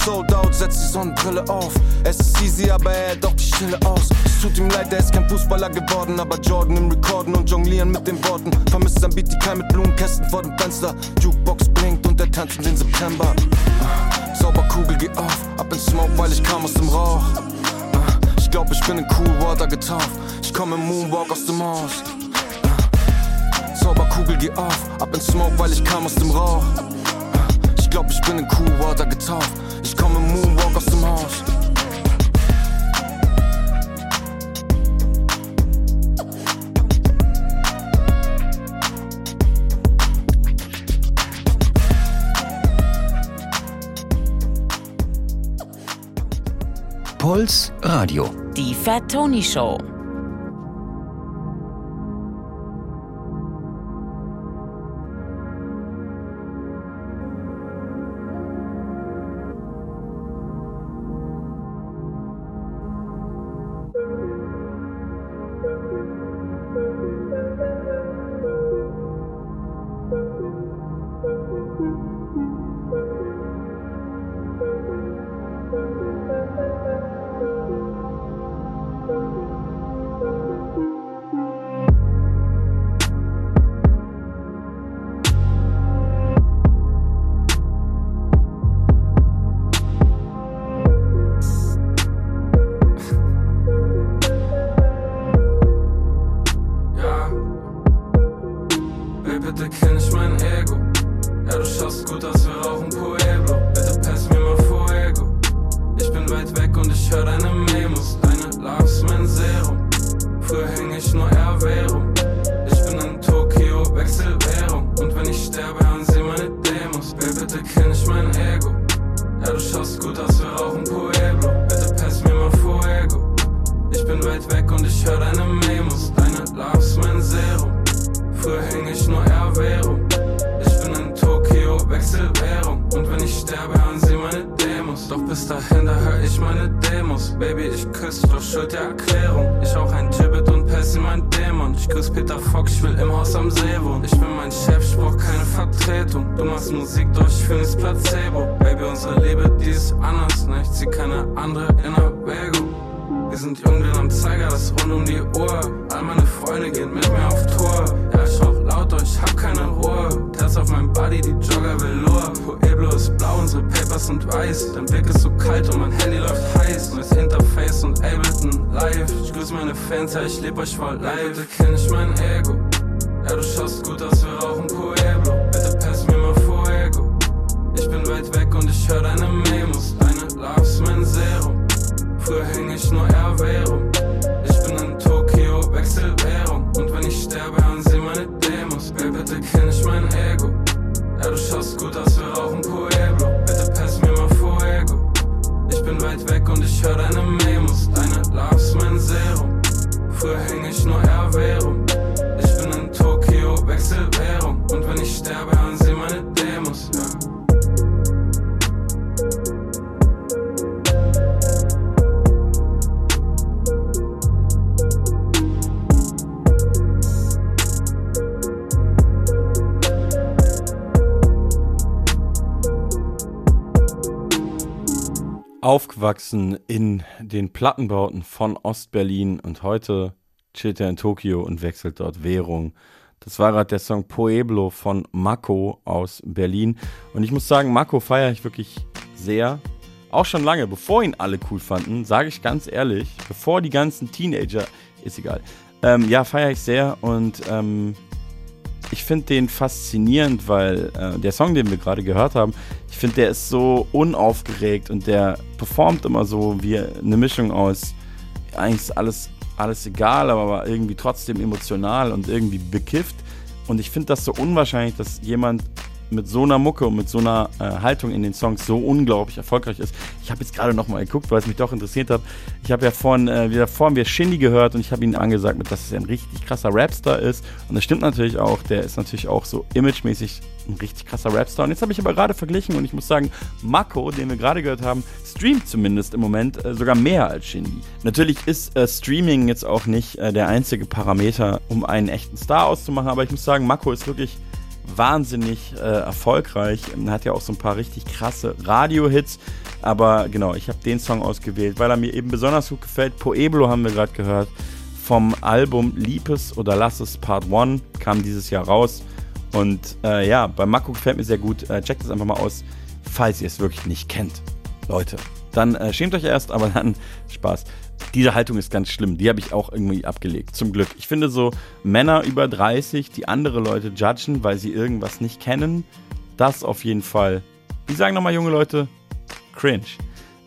Sold out, setzt die Sonnenbrille auf. Es ist easy, aber er hält auch die Stille aus. tut ihm leid, er ist kein Fußballer geworden, aber Jordan im Rekorden und Jonglieren mit den Worten. Vermisst sein Beat, die Keim mit Blumenkästen vor dem Fenster. Jukebox blinkt und er tanzt in den September. Uh, Sauberkugel, geh auf, ab in Smoke, weil ich kam aus dem Rauch. Uh, ich glaub, ich bin in Cool Water getauft. Ich komm im Moonwalk aus dem Haus. Uh, Zauberkugel, geh auf, ab in Smoke, weil ich kam aus dem Rauch. Ich glaub, ich bin in Cool Water getauft. Ich komm im Moonwalk aus dem Haus. Puls Radio. Die Fat Tony Show. Aufgewachsen in den Plattenbauten von Ostberlin und heute chillt er in Tokio und wechselt dort Währung. Das war gerade der Song Pueblo von Mako aus Berlin. Und ich muss sagen, Mako feiere ich wirklich sehr. Auch schon lange, bevor ihn alle cool fanden, sage ich ganz ehrlich, bevor die ganzen Teenager, ist egal. Ähm, ja, feiere ich sehr und ähm, ich finde den faszinierend, weil äh, der Song, den wir gerade gehört haben, ich finde, der ist so unaufgeregt und der performt immer so wie eine Mischung aus, eigentlich ist alles, alles egal, aber irgendwie trotzdem emotional und irgendwie bekifft. Und ich finde das so unwahrscheinlich, dass jemand mit so einer Mucke und mit so einer äh, Haltung in den Songs so unglaublich erfolgreich ist. Ich habe jetzt gerade nochmal geguckt, weil es mich doch interessiert hat. Ich habe ja vorhin, äh, wieder vorhin wir Shindy gehört und ich habe ihn angesagt, dass er ein richtig krasser Rapstar ist. Und das stimmt natürlich auch. Der ist natürlich auch so imagemäßig ein richtig krasser Rapstar. Und jetzt habe ich aber gerade verglichen und ich muss sagen, Mako, den wir gerade gehört haben, streamt zumindest im Moment äh, sogar mehr als Shindy. Natürlich ist äh, Streaming jetzt auch nicht äh, der einzige Parameter, um einen echten Star auszumachen, aber ich muss sagen, Mako ist wirklich wahnsinnig äh, erfolgreich. Hat ja auch so ein paar richtig krasse Radio-Hits. Aber genau, ich habe den Song ausgewählt, weil er mir eben besonders gut gefällt. Pueblo haben wir gerade gehört. Vom Album Liebes oder Lass es Part 1 kam dieses Jahr raus. Und äh, ja, bei Mako gefällt mir sehr gut. Äh, checkt es einfach mal aus, falls ihr es wirklich nicht kennt. Leute, dann äh, schämt euch erst, aber dann Spaß. Diese Haltung ist ganz schlimm. Die habe ich auch irgendwie abgelegt. Zum Glück. Ich finde so Männer über 30, die andere Leute judgen, weil sie irgendwas nicht kennen, das auf jeden Fall. Wie sagen nochmal junge Leute? Cringe.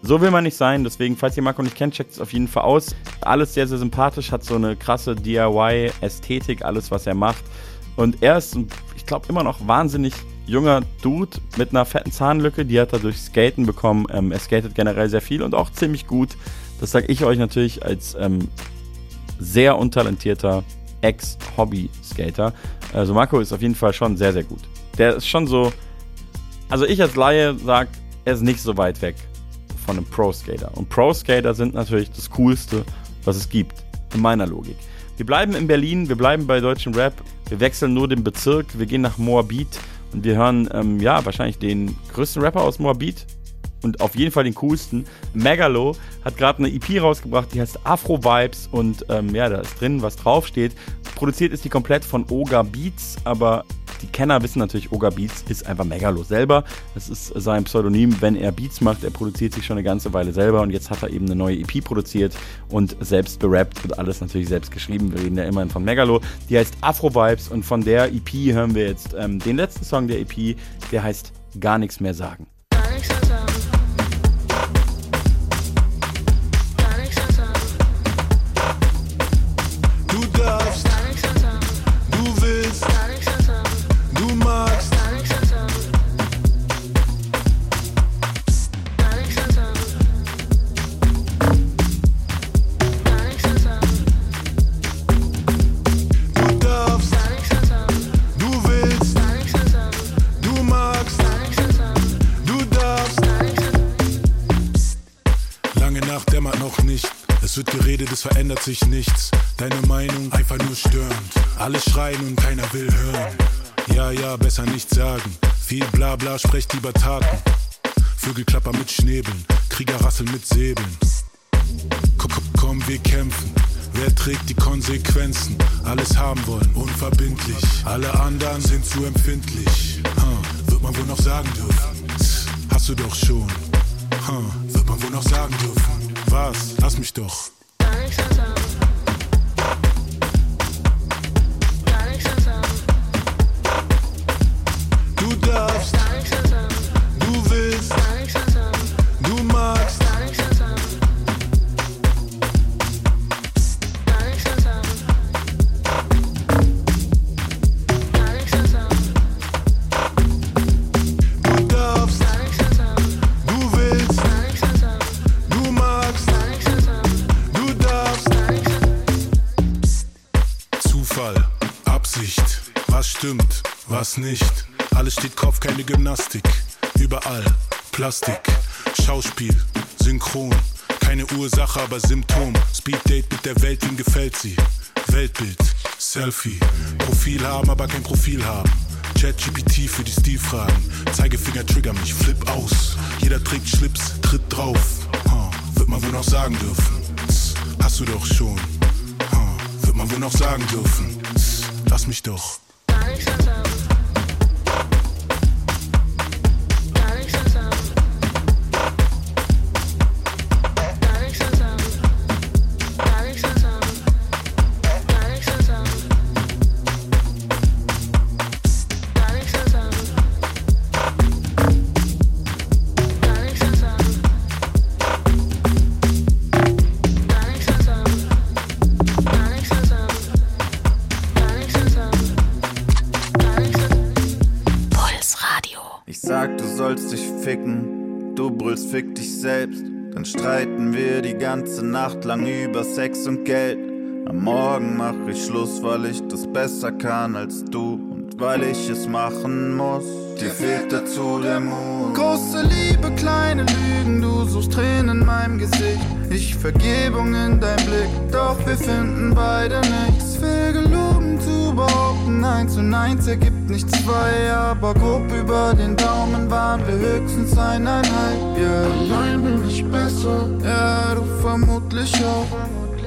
So will man nicht sein, deswegen, falls ihr Marco nicht kennt, checkt es auf jeden Fall aus. Alles sehr, sehr sympathisch, hat so eine krasse DIY-Ästhetik, alles, was er macht. Und er ist, ich glaube, immer noch wahnsinnig junger Dude mit einer fetten Zahnlücke. Die hat er durch Skaten bekommen. Ähm, er skatet generell sehr viel und auch ziemlich gut. Das sage ich euch natürlich als ähm, sehr untalentierter Ex-Hobby-Skater. Also Marco ist auf jeden Fall schon sehr, sehr gut. Der ist schon so. Also ich als Laie sage, er ist nicht so weit weg von einem Pro-Skater. Und Pro-Skater sind natürlich das Coolste, was es gibt, in meiner Logik. Wir bleiben in Berlin, wir bleiben bei deutschem Rap, wir wechseln nur den Bezirk, wir gehen nach Moabit und wir hören, ähm, ja, wahrscheinlich den größten Rapper aus Moabit und auf jeden Fall den coolsten. Megalo hat gerade eine EP rausgebracht, die heißt Afro Vibes und ähm, ja, da ist drin, was draufsteht. Produziert ist die komplett von Oga Beats, aber die Kenner wissen natürlich, Oga Beats ist einfach Megalo selber. Das ist sein Pseudonym, wenn er Beats macht. Er produziert sich schon eine ganze Weile selber und jetzt hat er eben eine neue EP produziert und selbst berappt und alles natürlich selbst geschrieben. Wir reden ja immerhin von Megalo. Die heißt Afro Vibes und von der EP hören wir jetzt ähm, den letzten Song der EP, der heißt Gar nichts mehr sagen. Du sich nichts. Deine Meinung einfach nur störend. Alle schreien und keiner will hören. Ja, ja, besser nichts sagen. Viel Blabla, sprecht lieber Taten. Vögelklapper mit Schnäbeln, Krieger rasseln mit Säbeln. Komm, komm, komm, wir kämpfen. Wer trägt die Konsequenzen? Alles haben wollen, unverbindlich. Alle anderen sind zu empfindlich. Huh, wird man wohl noch sagen dürfen? Hast du doch schon. Huh, wird man wohl noch sagen dürfen? Was? Lass mich doch. Darfst, du willst, du magst. Was stimmt, was nicht. Alles steht Kopf, keine Gymnastik. Überall Plastik, Schauspiel, Synchron. Keine Ursache, aber Symptom. Speeddate mit der Welt, wem gefällt sie? Weltbild, Selfie. Profil haben, aber kein Profil haben. ChatGPT für die Stilfragen. Zeigefinger trigger mich, flip aus. Jeder trägt Schlips, tritt drauf. Huh, wird man wohl noch sagen dürfen. Tss, Hast du doch schon. Huh, wird man wohl noch sagen dürfen. Tss, Lass mich doch. Fick dich selbst. Dann streiten wir die ganze Nacht lang über Sex und Geld. Am Morgen mach ich Schluss, weil ich das besser kann als du und weil ich es machen muss. Dir fehlt dazu der Mut. Große Liebe, kleine Lügen, du suchst Tränen in meinem Gesicht. Ich Vergebung in dein Blick, doch wir finden beide nichts. Will gelogen zu behaupten, eins und eins ergibt nicht zwei, aber grob über den Daumen waren wir höchstens eineinhalb. Ja, allein bin ich besser, ja, du vermutlich auch.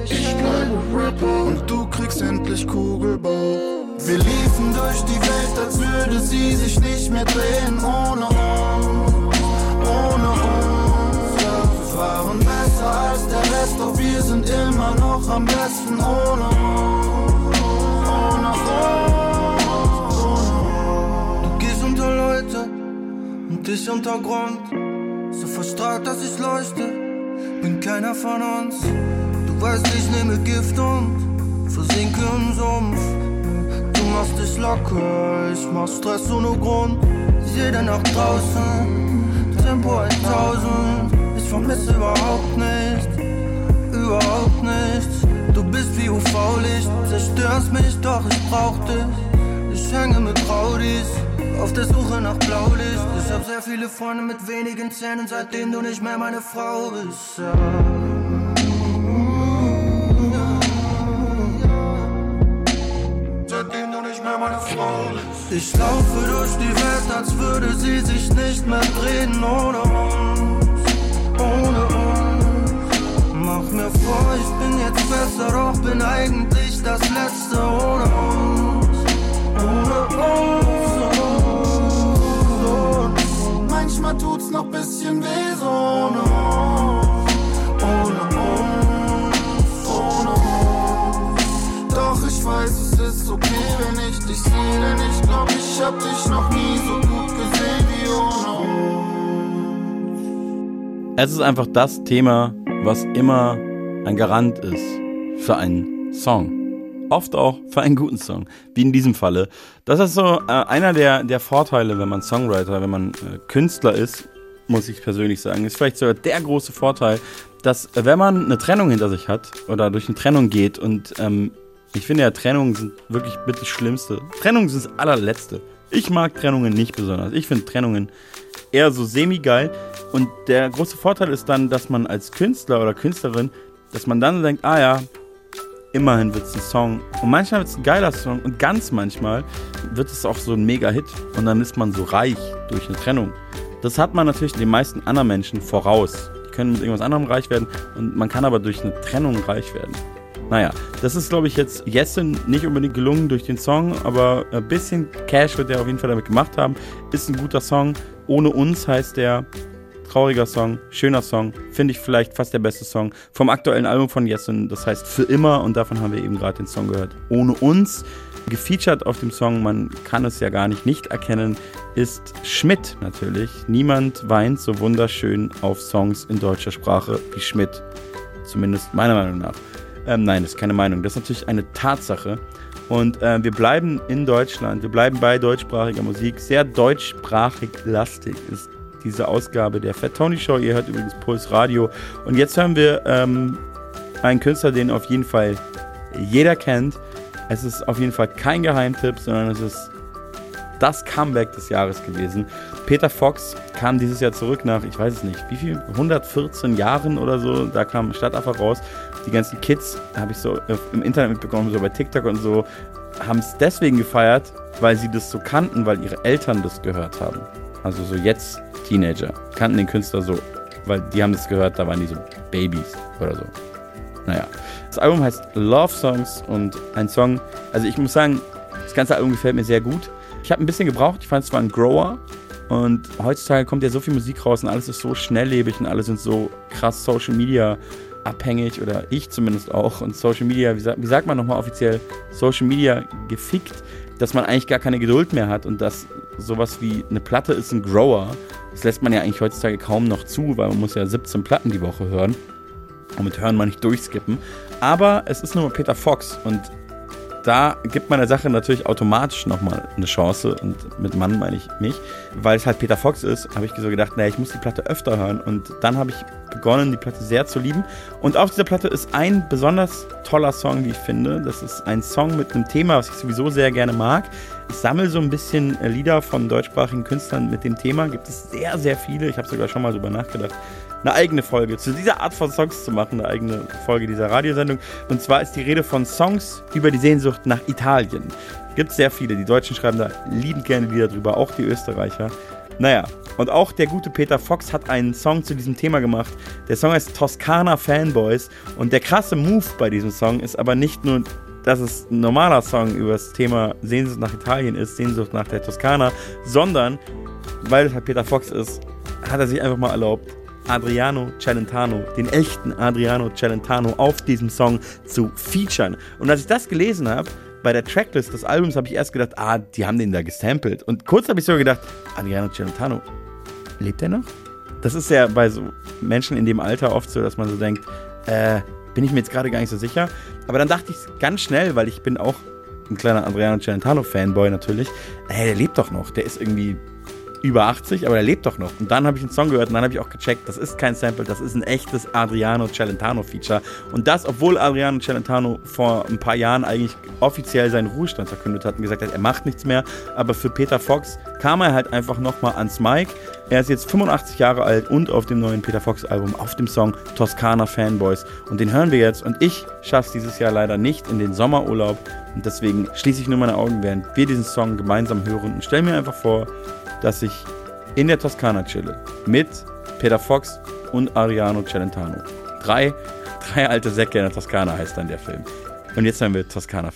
Ich bleibe Rapper und du kriegst endlich Kugelbau. Wir liefen durch die Welt, als würde sie sich nicht mehr drehen ohne uns, ohne uns. Wir waren besser als der Rest, doch wir sind immer noch am besten ohne uns, ohne uns, ohne uns. Du gehst unter Leute und ich unter Grund, so verstrahlt, dass ich leuchte. Bin keiner von uns. Du weißt, ich nehme Gift und versinke im Sumpf. Machst dich locker, ich mach Stress ohne Grund. Jede Nacht draußen, Tempo 1000. Ich vermisse überhaupt nichts, überhaupt nichts. Du bist wie UV-Licht, zerstörst mich, doch ich brauch dich. Ich hänge mit Raudis, auf der Suche nach Blaulicht. Ich hab sehr viele Freunde mit wenigen Zähnen, seitdem du nicht mehr meine Frau bist. Ja. Seitdem du nicht mehr meine Frau bist. Ich laufe durch die Welt, als würde sie sich nicht mehr drehen ohne uns, ohne uns. Mach mir vor, ich bin jetzt besser, doch bin eigentlich das Letzte ohne uns, ohne uns. Manchmal tut's noch bisschen weh, so ohne uns, ohne uns, ohne uns. Doch ich weiß, es ist okay, wenn ich dich sehe, denn ich glaub, ich hab dich noch nie so gut gesehen wie ohne. Es ist einfach das Thema, was immer ein Garant ist für einen Song. Oft auch für einen guten Song, wie in diesem Falle. Das ist so äh, einer der, der Vorteile, wenn man Songwriter, wenn man äh, Künstler ist, muss ich persönlich sagen. Ist vielleicht sogar der große Vorteil, dass äh, wenn man eine Trennung hinter sich hat oder durch eine Trennung geht und ähm, ich finde ja, Trennungen sind wirklich mit das Schlimmste. Trennungen sind das allerletzte. Ich mag Trennungen nicht besonders. Ich finde Trennungen eher so semi-geil. Und der große Vorteil ist dann, dass man als Künstler oder Künstlerin, dass man dann denkt, ah ja, immerhin wird es ein Song. Und manchmal wird es ein geiler Song und ganz manchmal wird es auch so ein Mega-Hit. Und dann ist man so reich durch eine Trennung. Das hat man natürlich den meisten anderen Menschen voraus. Die können mit irgendwas anderem reich werden und man kann aber durch eine Trennung reich werden. Naja, das ist, glaube ich, jetzt Jessen nicht unbedingt gelungen durch den Song, aber ein bisschen Cash wird er auf jeden Fall damit gemacht haben. Ist ein guter Song. Ohne uns heißt der trauriger Song, schöner Song, finde ich vielleicht fast der beste Song vom aktuellen Album von Jessen. Das heißt Für immer und davon haben wir eben gerade den Song gehört. Ohne uns. Gefeatured auf dem Song, man kann es ja gar nicht nicht erkennen, ist Schmidt natürlich. Niemand weint so wunderschön auf Songs in deutscher Sprache wie Schmidt. Zumindest meiner Meinung nach. Ähm, nein, das ist keine Meinung. Das ist natürlich eine Tatsache. Und äh, wir bleiben in Deutschland. Wir bleiben bei deutschsprachiger Musik. Sehr deutschsprachig lastig ist diese Ausgabe der Fat Tony Show. Ihr hört übrigens Puls Radio. Und jetzt hören wir ähm, einen Künstler, den auf jeden Fall jeder kennt. Es ist auf jeden Fall kein Geheimtipp, sondern es ist das Comeback des Jahres gewesen. Peter Fox kam dieses Jahr zurück nach, ich weiß es nicht, wie viel, 114 Jahren oder so. Da kam Stadtaffe raus. Die ganzen Kids, habe ich so im Internet mitbekommen, so bei TikTok und so, haben es deswegen gefeiert, weil sie das so kannten, weil ihre Eltern das gehört haben. Also so jetzt Teenager kannten den Künstler so, weil die haben das gehört, da waren die so Babys oder so. Naja. Das Album heißt Love Songs und ein Song, also ich muss sagen, das ganze Album gefällt mir sehr gut. Ich habe ein bisschen gebraucht, ich fand es war ein Grower und heutzutage kommt ja so viel Musik raus und alles ist so schnelllebig und alle sind so krass Social Media abhängig oder ich zumindest auch und Social Media, wie, wie sagt man nochmal offiziell, Social Media gefickt, dass man eigentlich gar keine Geduld mehr hat und dass sowas wie eine Platte ist ein Grower. Das lässt man ja eigentlich heutzutage kaum noch zu, weil man muss ja 17 Platten die Woche hören. Und mit Hören man nicht durchskippen. Aber es ist nur Peter Fox und da gibt man der Sache natürlich automatisch nochmal eine Chance und mit Mann meine ich mich, weil es halt Peter Fox ist, habe ich so gedacht, naja, ich muss die Platte öfter hören. Und dann habe ich begonnen, die Platte sehr zu lieben. Und auf dieser Platte ist ein besonders toller Song, wie ich finde, das ist ein Song mit einem Thema, was ich sowieso sehr gerne mag. Ich sammle so ein bisschen Lieder von deutschsprachigen Künstlern mit dem Thema, gibt es sehr, sehr viele, ich habe sogar schon mal darüber nachgedacht, eine eigene Folge zu dieser Art von Songs zu machen, eine eigene Folge dieser Radiosendung. Und zwar ist die Rede von Songs über die Sehnsucht nach Italien. Gibt sehr viele. Die Deutschen schreiben da liebend gerne Lieder drüber, auch die Österreicher. Naja, und auch der gute Peter Fox hat einen Song zu diesem Thema gemacht. Der Song heißt Toskana Fanboys. Und der krasse Move bei diesem Song ist aber nicht nur, dass es ein normaler Song über das Thema Sehnsucht nach Italien ist, Sehnsucht nach der Toskana, sondern, weil es halt Peter Fox ist, hat er sich einfach mal erlaubt, Adriano Celentano, den echten Adriano Celentano, auf diesem Song zu featuren. Und als ich das gelesen habe, bei der Tracklist des Albums habe ich erst gedacht, ah, die haben den da gesampelt. Und kurz habe ich so gedacht, Adriano Celentano, lebt er noch? Das ist ja bei so Menschen in dem Alter oft so, dass man so denkt, äh, bin ich mir jetzt gerade gar nicht so sicher. Aber dann dachte ich ganz schnell, weil ich bin auch ein kleiner Adriano Celentano-Fanboy natürlich, hey, der lebt doch noch. Der ist irgendwie über 80, aber er lebt doch noch. Und dann habe ich einen Song gehört und dann habe ich auch gecheckt, das ist kein Sample, das ist ein echtes Adriano Celentano-Feature. Und das, obwohl Adriano Celentano vor ein paar Jahren eigentlich offiziell seinen Ruhestand verkündet hat und gesagt hat, er macht nichts mehr. Aber für Peter Fox kam er halt einfach nochmal ans Mic. Er ist jetzt 85 Jahre alt und auf dem neuen Peter Fox Album, auf dem Song Toskana Fanboys. Und den hören wir jetzt. Und ich schaffe es dieses Jahr leider nicht in den Sommerurlaub. Und deswegen schließe ich nur meine Augen, während wir diesen Song gemeinsam hören und stelle mir einfach vor, dass ich in der Toskana chille. Mit Peter Fox und Ariano Celentano. Drei, drei alte Säcke in der Toskana heißt dann der Film. Und jetzt haben wir Toskana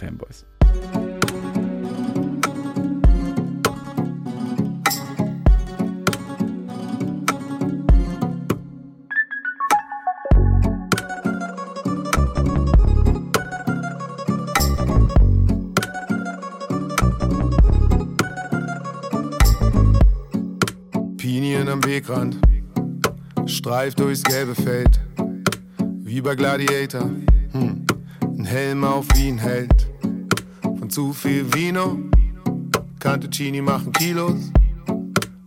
Wegrand, streift durchs gelbe Feld, wie bei Gladiator. Hm. Ein Helm auf wie ein Held, von zu viel Vino, Cantuccini machen Kilos.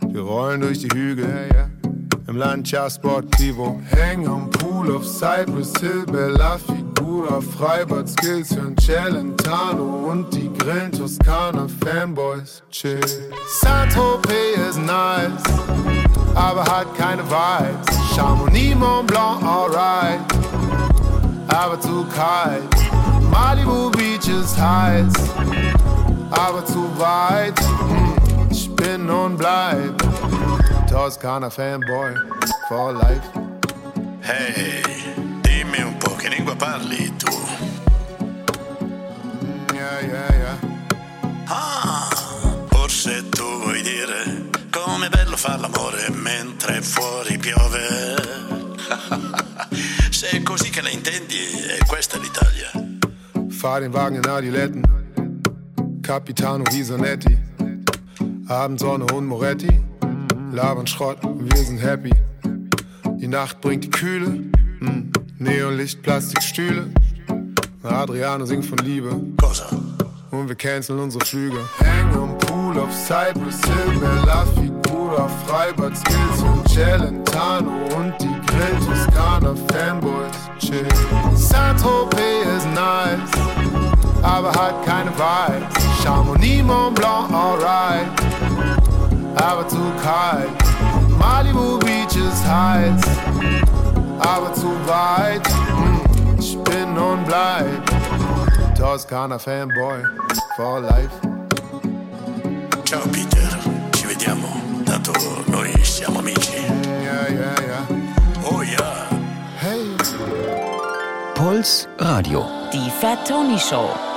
Wir rollen durch die Hügel, im Lancia Sportivo. Hängen am Pool auf Cypress Hill, Bella Figura, Freibad Skills, hören Celentano und die Grillen Toskana Fanboys. Chill. Saint-Tropez ist nice, aber hat keine Vibes. Chamonix, Mont Blanc, alright, aber zu kalt. Malibu Beach ist heiß, aber zu weit. Hm, Ich bin und bleib Toskana Fanboy for life. Ehi, dimmi un po' che lingua parli tu? Yeah, yeah, yeah. Ah, forse tu vuoi dire com'è bello far l'amore mentre fuori piove. Se è così che la intendi, è questa l'Italia. Fahr den Wagen in Adiletten, Capitano Visanetti, Abendsonne und Moretti, labern Schrott, wir sind happy. Die Nacht bringt die Kühle, mm. Neonlicht, Plastikstühle. Adriano singt von Liebe. Und wir canceln unsere Flüge. Hängen am Auf Cypress Hill, Bella Figura, Freibad Skills und Celentano und die Grill Toskana Fanboys. Chill. Saint-Tropez ist nice, aber hat keine Vibes. Chamonix, Mont Blanc, alright, aber zu kalt. Malibu Beach ist heiß, aber zu weit. Hm, Ich bin und bleib Toskana Fanboy for life. Ciao Peter, ci vediamo, tanto noi siamo amici. Yeah, yeah, yeah. Oh yeah. Hey. Puls Radio. Die Fat Tony Show.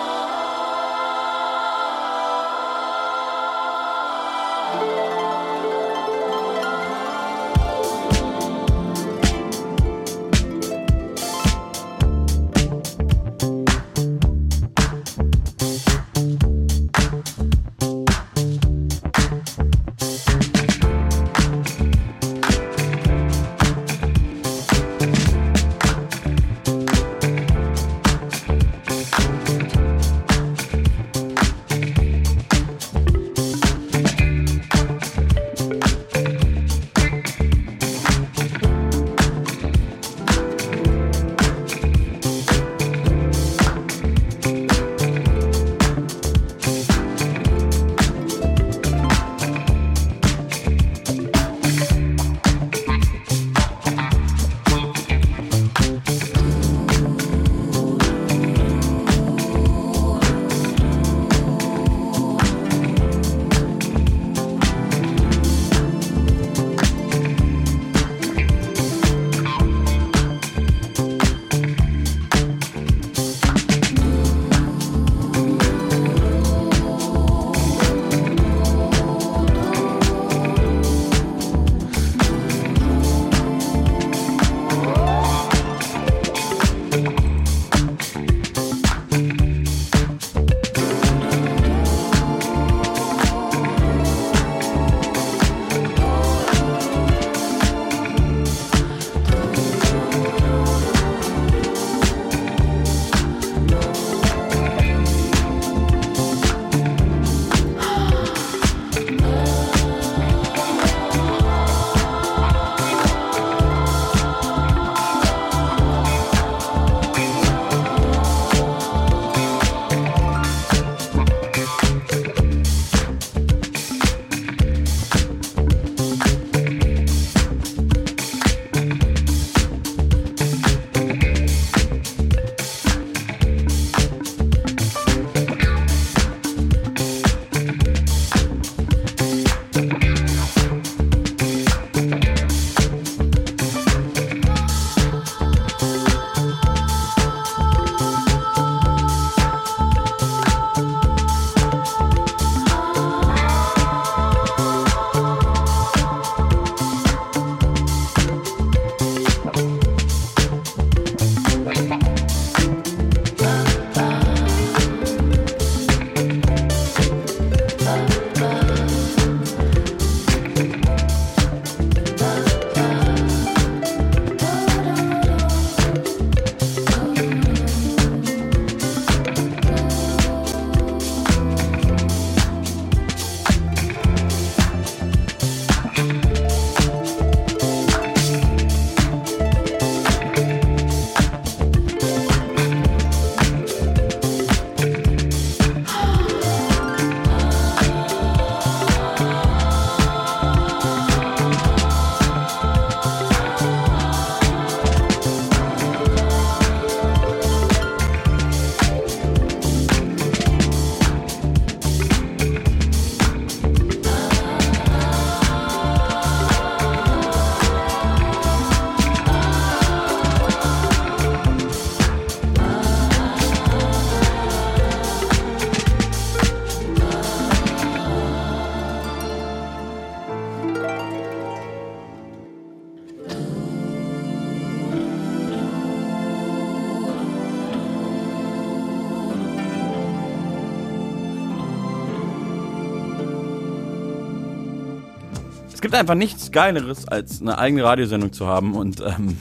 Gibt einfach nichts Geileres, als eine eigene Radiosendung zu haben und ähm,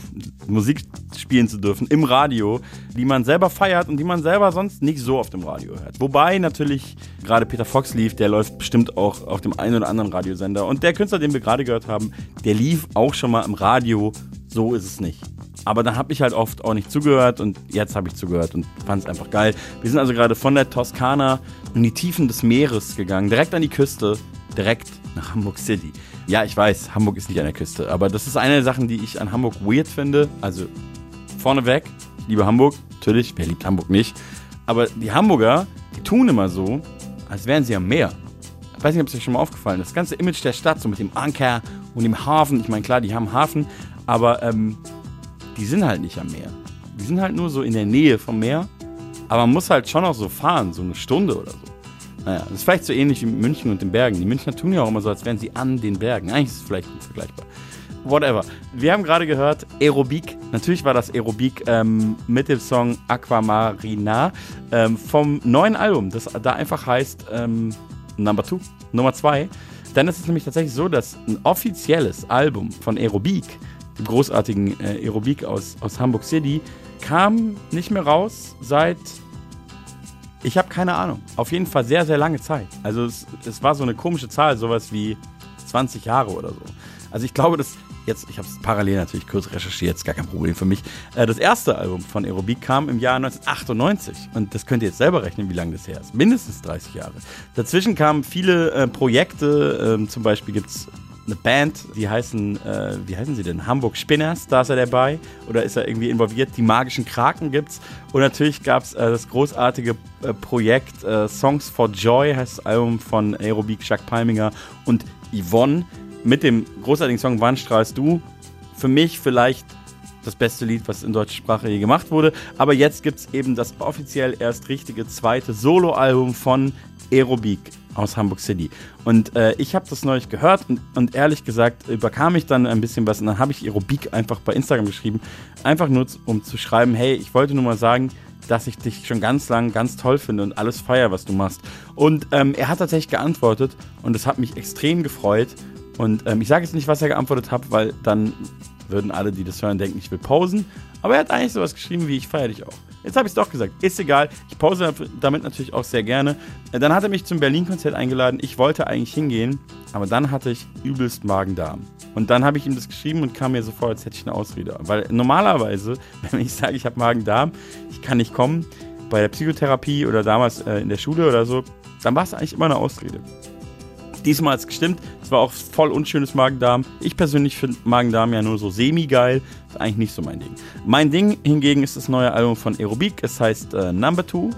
Musik spielen zu dürfen im Radio, die man selber feiert und die man selber sonst nicht so auf dem Radio hört. Wobei natürlich gerade Peter Fox lief, der läuft bestimmt auch auf dem einen oder anderen Radiosender. Und der Künstler, den wir gerade gehört haben, der lief auch schon mal im Radio. So ist es nicht. Aber da habe ich halt oft auch nicht zugehört und jetzt habe ich zugehört und fand es einfach geil. Wir sind also gerade von der Toskana in die Tiefen des Meeres gegangen, direkt an die Küste, direkt nach Hamburg City. Ja, ich weiß, Hamburg ist nicht an der Küste, aber das ist eine der Sachen, die ich an Hamburg weird finde. Also vorneweg, liebe Hamburg, natürlich, wer liebt Hamburg nicht? Aber die Hamburger, die tun immer so, als wären sie am Meer. Ich weiß nicht, ob es euch schon mal aufgefallen ist. Das ganze Image der Stadt, so mit dem Anker und dem Hafen. Ich meine, klar, die haben Hafen, aber ähm, die sind halt nicht am Meer. Die sind halt nur so in der Nähe vom Meer. Aber man muss halt schon auch so fahren, so eine Stunde oder so. Naja, das ist vielleicht so ähnlich wie München und den Bergen. Die Münchner tun ja auch immer so, als wären sie an den Bergen. Eigentlich ist es vielleicht gut vergleichbar. Whatever. Wir haben gerade gehört Aerobik. Natürlich war das Aerobik ähm, mit dem Song Aquamarina ähm, vom neuen Album, das da einfach heißt ähm, Number 2, Nummer 2. Dann ist es nämlich tatsächlich so, dass ein offizielles Album von Aerobik, dem großartigen äh, Aerobik aus, aus Hamburg City, kam nicht mehr raus seit ich habe keine Ahnung. Auf jeden Fall sehr, sehr lange Zeit. Also es, es war so eine komische Zahl, sowas wie 20 Jahre oder so. Also ich glaube, dass jetzt, ich habe es parallel natürlich kurz recherchiert, ist gar kein Problem für mich. Äh, das erste Album von Aerobik kam im Jahr 1998 und das könnt ihr jetzt selber rechnen, wie lange das her ist. Mindestens 30 Jahre. Dazwischen kamen viele äh, Projekte, ähm, zum Beispiel gibt es eine Band, die heißen, äh, wie heißen sie denn? Hamburg Spinners, da ist er dabei oder ist er irgendwie involviert? Die magischen Kraken gibt's und natürlich gab es äh, das großartige äh, Projekt äh, Songs for Joy, heißt das Album von Aerobik, Jacques Palminger und Yvonne mit dem großartigen Song Wann strahlst du? Für mich vielleicht das beste Lied, was in deutscher Sprache je gemacht wurde. Aber jetzt gibt es eben das offiziell erst richtige zweite Soloalbum von Aerobik aus Hamburg City. Und äh, ich habe das neulich gehört und, und, ehrlich gesagt überkam ich dann ein bisschen was und dann habe ich Aerobik einfach bei Instagram geschrieben. Einfach nur, um zu schreiben, hey, ich wollte nur mal sagen, dass ich dich schon ganz lang ganz toll finde und alles feier, was du machst. Und ähm, er hat tatsächlich geantwortet und das hat mich extrem gefreut. Und ähm, ich sage jetzt nicht, was er geantwortet hat, weil dann würden alle, die das hören, denken, ich will pausen. Aber er hat eigentlich sowas geschrieben wie, ich feiere dich auch. Jetzt habe ich es doch gesagt. Ist egal. Ich pause damit natürlich auch sehr gerne. Äh, dann hat er mich zum Berlin-Konzert eingeladen. Ich wollte eigentlich hingehen, aber dann hatte ich übelst Magen-Darm. Und dann habe ich ihm das geschrieben und kam mir so vor, als hätte ich eine Ausrede. Weil normalerweise, wenn ich sage, ich habe Magen-Darm, ich kann nicht kommen, bei der Psychotherapie oder damals äh, in der Schule oder so, dann war es eigentlich immer eine Ausrede. Diesmal hat es gestimmt. Es war auch voll unschönes Magen-Darm. Ich persönlich finde Magen-Darm ja nur so semi-geil. Ist eigentlich nicht so mein Ding. Mein Ding hingegen ist das neue Album von Aerobik. Es heißt äh, Number 2,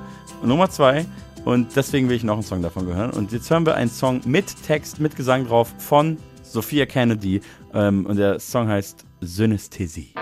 Nummer 2. Und deswegen will ich noch einen Song davon hören. Und jetzt hören wir einen Song mit Text, mit Gesang drauf von Sophia Kennedy. Ähm, und der Song heißt Synästhesie.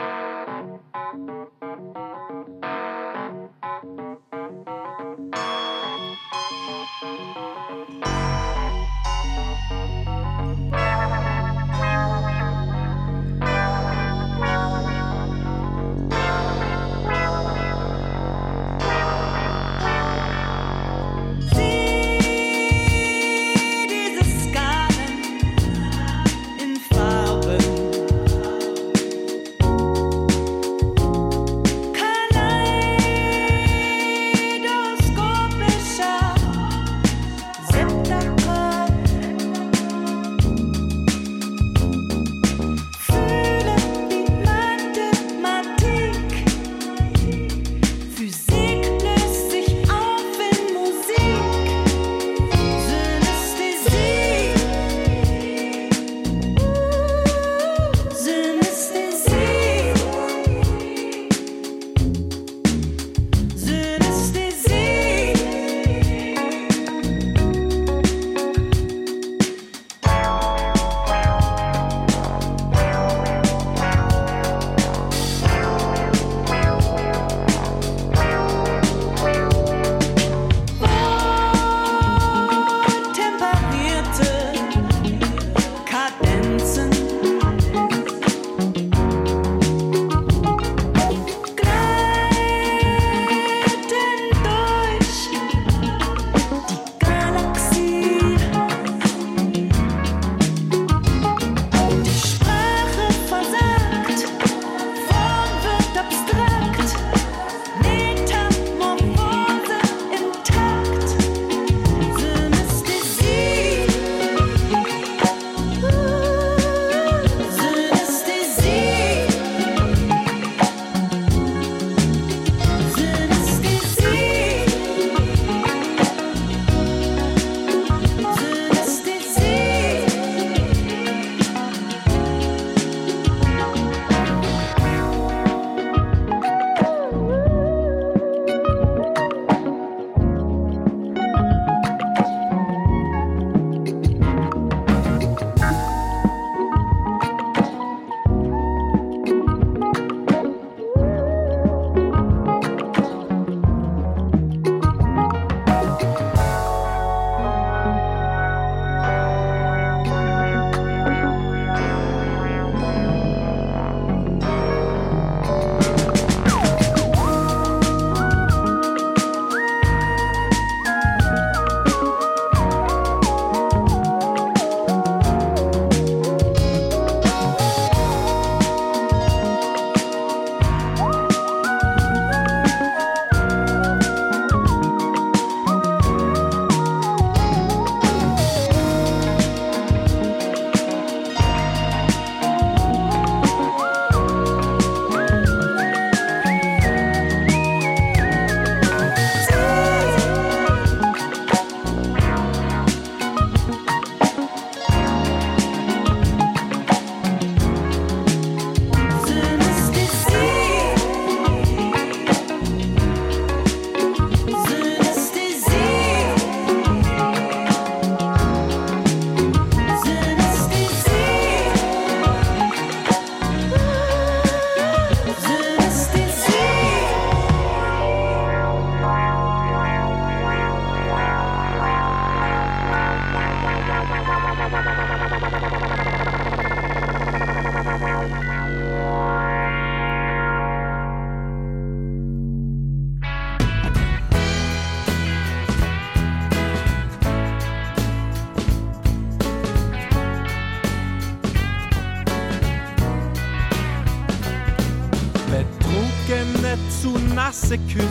Straße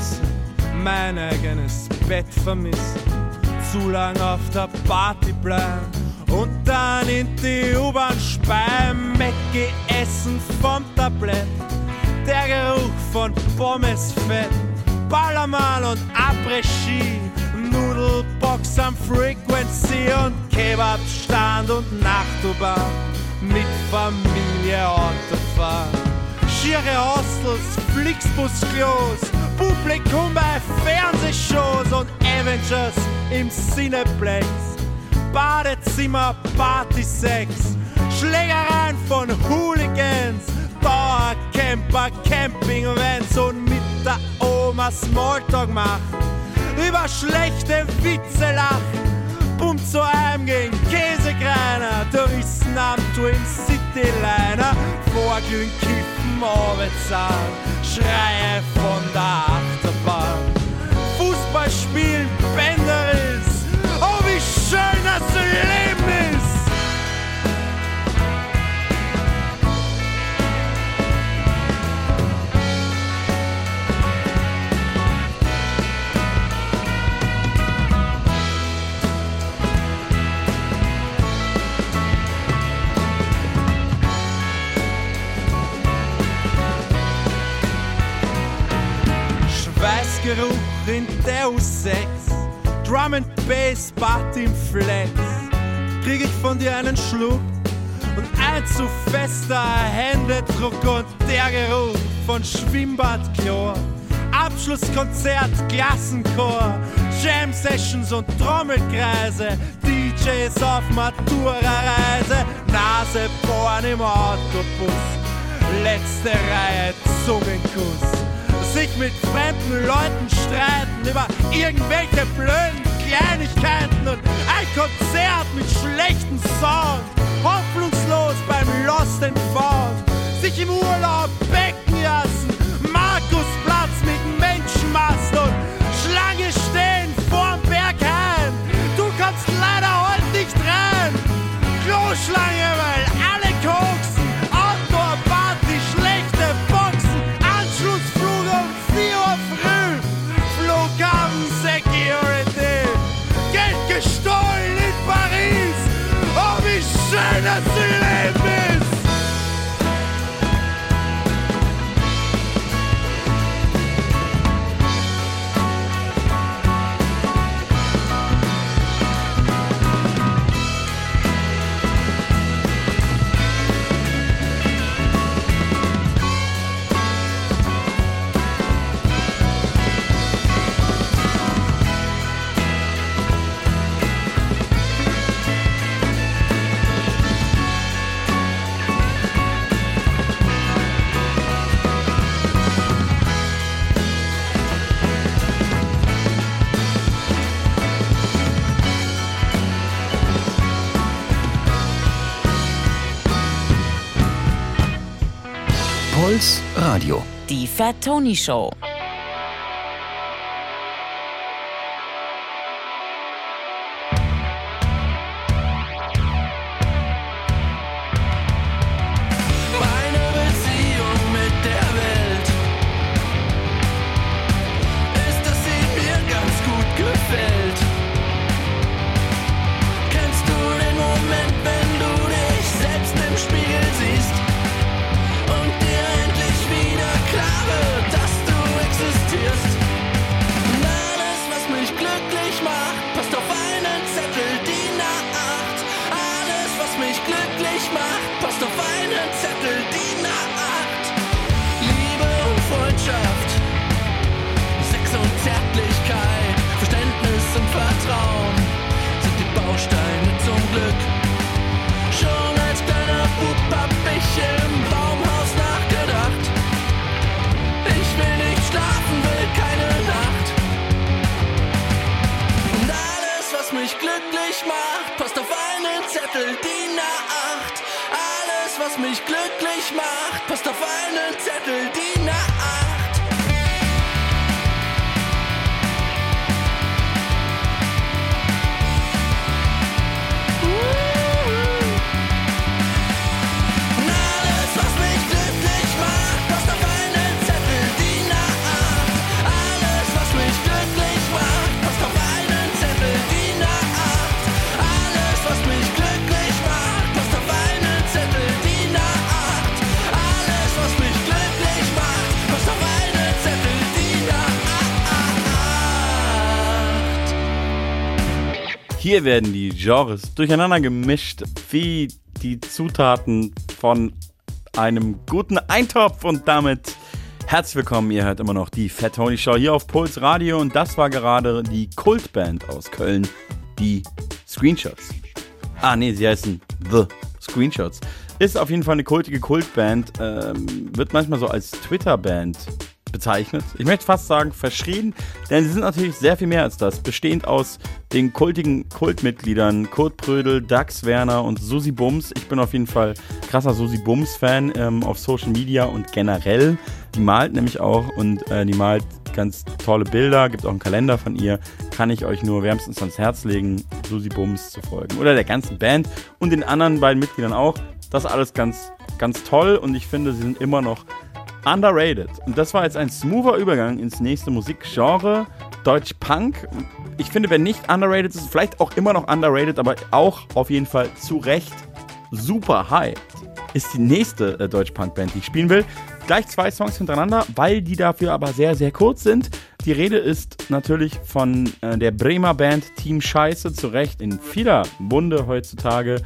Radio. Die Fat Tony Show. Hier werden die Genres durcheinander gemischt, wie die Zutaten von einem guten Eintopf und damit herzlich willkommen. Ihr hört immer noch die Fat Tony Show hier auf Puls Radio und das war gerade die Kultband aus Köln, die Screenshots. Ah, nee, sie heißen The Screenshots. Ist auf jeden Fall eine kultige Kultband, ähm, wird manchmal so als Twitter-Band bezeichnet. Ich möchte fast sagen verschrien, denn sie sind natürlich sehr viel mehr als das. Bestehend aus den kultigen Kultmitgliedern Kurt Prödel, Dax Werner und Susi Bums. Ich bin auf jeden Fall krasser Susi Bums-Fan ähm, auf Social Media und generell. Die malt nämlich auch und äh, die malt ganz tolle Bilder, gibt auch einen Kalender von ihr. Kann ich euch nur wärmstens ans Herz legen, Susi Bums zu folgen. Oder der ganzen Band und den anderen beiden Mitgliedern auch. Das ist alles ganz, ganz toll und ich finde, sie sind immer noch underrated. Und das war jetzt ein smoother Übergang ins nächste Musikgenre, Deutsch Punk. Ich finde, wer nicht underrated ist, vielleicht auch immer noch underrated, aber auch auf jeden Fall zu Recht super high, ist die nächste äh, Deutsch Punk Band, die ich spielen will. Gleich zwei Songs hintereinander, weil die dafür aber sehr, sehr kurz sind. Die Rede ist natürlich von äh, der Bremer Band Team Scheiße, zu Recht in vieler Munde heutzutage.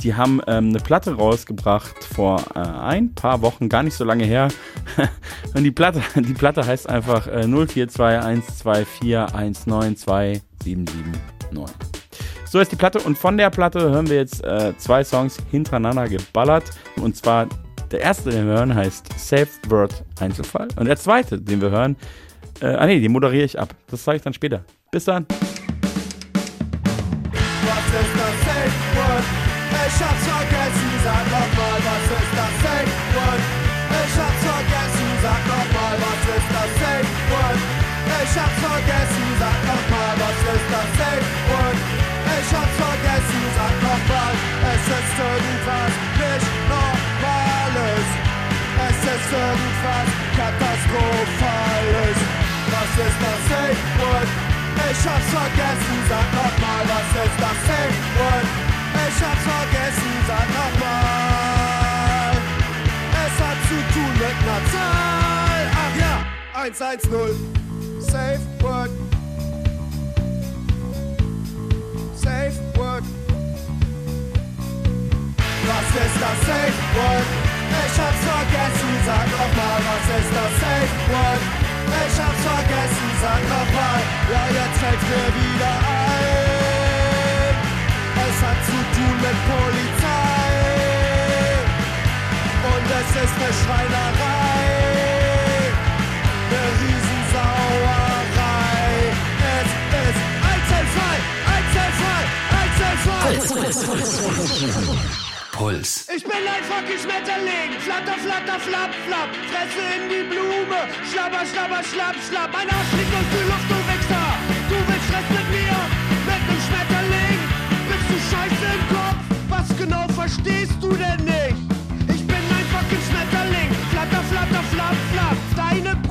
Die haben ähm, eine Platte rausgebracht vor äh, ein paar Wochen, gar nicht so lange her. Und die Platte, die Platte heißt einfach äh, 042124192779. So ist die Platte und von der Platte hören wir jetzt äh, zwei Songs hintereinander geballert. Und zwar der erste, den wir hören, heißt Safe Word Einzelfall. Und der zweite, den wir hören, äh, ah nee, den moderiere ich ab. Das sage ich dann später. Bis dann. Ich hab's vergessen, sag nochmal, was ist das Safe Word? Ich hab's vergessen, 110. Safe Word. Safe Word. Was ist das Safe Word? Ich hab's vergessen, sag nochmal, was ist das Safe Word? Ich hab's vergessen, sag nochmal, ja jetzt fällt's mir wieder ein. Es hat zu tun mit Polizei und es ist eine Schreinerei, Puls. Ich bin ein fucking Schmetterling, flatter, flatter, flapp, flapp, Fresse in die Blume, schlabber, schlabber, schlapp, schlapp, mein Arsch fliegt durch die Luft, du Wichser, du willst Stress mit mir, mit nem Schmetterling, bist du scheiße im Kopf, was genau verstehst du denn nicht? Ich bin ein fucking Schmetterling, flatter, flatter, flapp, flapp, deine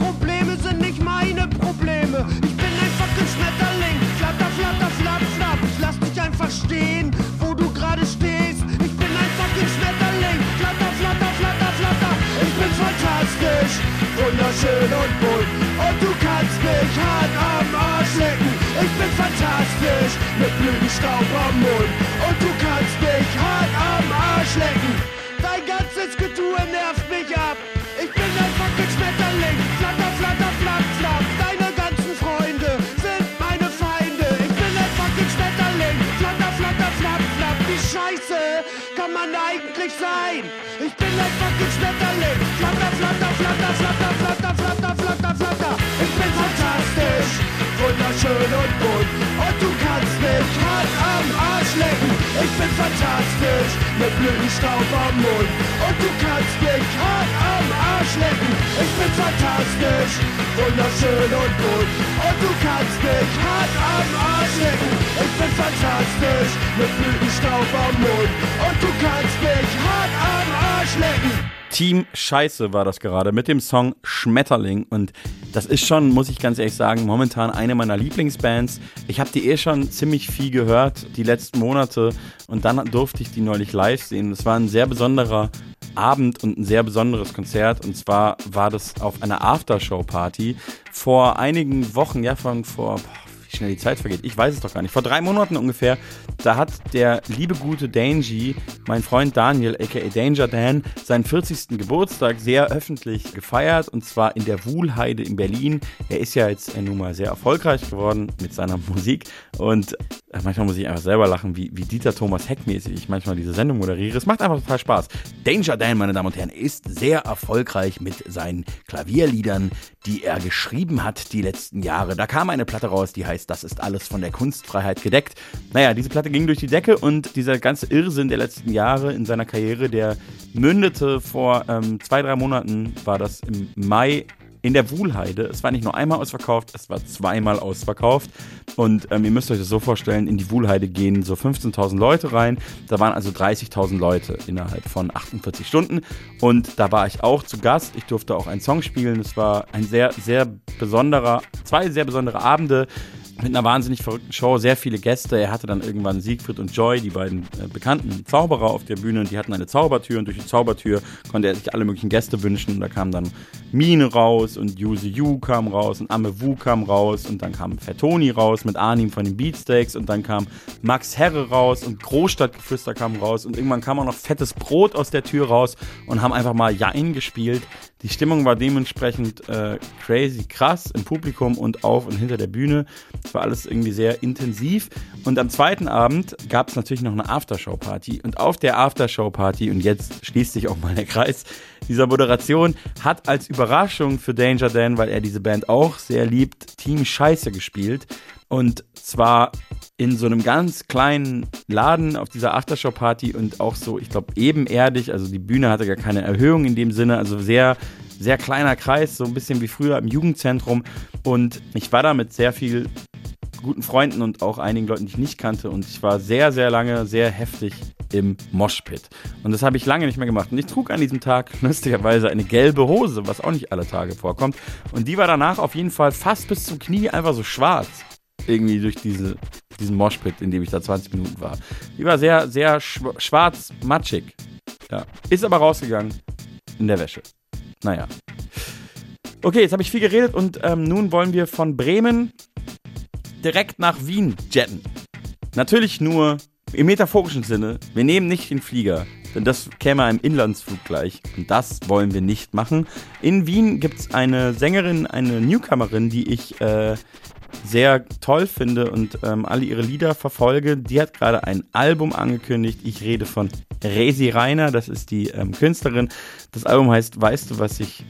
lass dich einfach stehen, wo du gerade stehst, ich bin ein fucking Schmetterling, flatter, flatter, flatter, flatter, ich bin fantastisch, wunderschön und bunt, und du kannst mich hart am Arsch lecken, ich bin fantastisch, mit Blütenstaub am Mund, und du kannst mich hart am Arsch lecken, dein ganzes Getue nervt mich ab, rein. Ich bin ein fucking Schmetterling. Flatter, flatter, flatter, flatter, flatter, flatter, flatter, flatter. flatter wunderschön und bunt, und du kannst mich hart am Arsch lecken, ich bin fantastisch, mit Blütenstaub am Mund, und du kannst mich hart am Arsch lecken, ich bin fantastisch, wunderschön und bunt, und du kannst mich hart am Arsch lecken, ich bin fantastisch, mit Blütenstaub am Mund, und du kannst mich hart am Arsch lecken. Team Scheiße war das gerade mit dem Song Schmetterling und das ist schon, muss ich ganz ehrlich sagen, momentan eine meiner Lieblingsbands. Ich habe die eh schon ziemlich viel gehört die letzten Monate und dann durfte ich die neulich live sehen. Das war ein sehr besonderer Abend und ein sehr besonderes Konzert und zwar war das auf einer Aftershow-Party vor einigen Wochen, ja von vor, schnell die Zeit vergeht. Ich weiß es doch gar nicht. Vor drei Monaten ungefähr, da hat der liebe gute Dangy, mein Freund Daniel, aka Danger Dan, seinen 40. Geburtstag sehr öffentlich gefeiert und zwar in der Wuhlheide in Berlin. Er ist ja jetzt äh, nun mal sehr erfolgreich geworden mit seiner Musik und äh, manchmal muss ich einfach selber lachen, wie, wie Dieter Thomas Heck-mäßig ich manchmal diese Sendung moderiere. Es macht einfach total Spaß. Danger Dan, meine Damen und Herren, ist sehr erfolgreich mit seinen Klavierliedern, die er geschrieben hat die letzten Jahre. Da kam eine Platte raus, die heißt Das ist alles von der Kunstfreiheit gedeckt. Naja, diese Platte ging durch die Decke und dieser ganze Irrsinn der letzten Jahre in seiner Karriere, der mündete vor ähm, zwei, drei Monaten, war das im Mai in der Wuhlheide. Es war nicht nur einmal ausverkauft, es war zweimal ausverkauft. Und ähm, ihr müsst euch das so vorstellen, in die Wuhlheide gehen so 15.000 Leute rein. Da waren also 30.000 Leute innerhalb von 48 Stunden. Und da war ich auch zu Gast. Ich durfte auch einen Song spielen. Es war ein sehr, sehr besonderer, zwei sehr besondere Abende mit einer wahnsinnig verrückten Show, sehr viele Gäste. Er hatte dann irgendwann Siegfried und Joy, die beiden äh, bekannten Zauberer auf der Bühne, und die hatten eine Zaubertür und durch die Zaubertür konnte er sich alle möglichen Gäste wünschen. Und da kam dann Mine raus und Yuzi Yu kam raus und Ame Wu kam raus und dann kam Fettoni raus mit Arnim von den Beatsteaks und dann kam Max Herre raus und Großstadtgeflüster kam raus und irgendwann kam auch noch fettes Brot aus der Tür raus und haben einfach mal Jain gespielt. Die Stimmung war dementsprechend äh, crazy krass im Publikum und auf und hinter der Bühne. Es war alles irgendwie sehr intensiv. Und am zweiten Abend gab es natürlich noch eine Aftershow-Party. Und auf der Aftershow-Party, und jetzt schließt sich auch mal der Kreis dieser Moderation, hat als Überraschung für Danger Dan, weil er diese Band auch sehr liebt, Team Scheiße gespielt. Und zwar in so einem ganz kleinen Laden auf dieser Aftershow-Party und auch so, ich glaube, ebenerdig. Also die Bühne hatte gar keine Erhöhung in dem Sinne. Also sehr, sehr kleiner Kreis, so ein bisschen wie früher im Jugendzentrum. Und ich war da mit sehr viel guten Freunden und auch einigen Leuten, die ich nicht kannte. Und ich war sehr, sehr lange, sehr heftig im Moshpit. Und das habe ich lange nicht mehr gemacht. Und ich trug an diesem Tag lustigerweise eine gelbe Hose, was auch nicht alle Tage vorkommt. Und die war danach auf jeden Fall fast bis zum Knie einfach so schwarz irgendwie durch diese, diesen Moshpit, in dem ich da 20 Minuten war. Die war sehr, sehr schwarz, matschig. Ja. Ist aber rausgegangen in der Wäsche. Naja. Okay, jetzt habe ich viel geredet und ähm, nun wollen wir von Bremen direkt nach Wien jetten. Natürlich nur im metaphorischen Sinne. Wir nehmen nicht den Flieger, denn das käme einem Inlandsflug gleich. Und das wollen wir nicht machen. In Wien gibt es eine Sängerin, eine Newcomerin, die ich äh, sehr toll finde und ähm, alle ihre Lieder verfolge. Die hat gerade ein Album angekündigt. Ich rede von Resi Reiner, das ist die ähm, Künstlerin. Das Album heißt Weißt du, was ich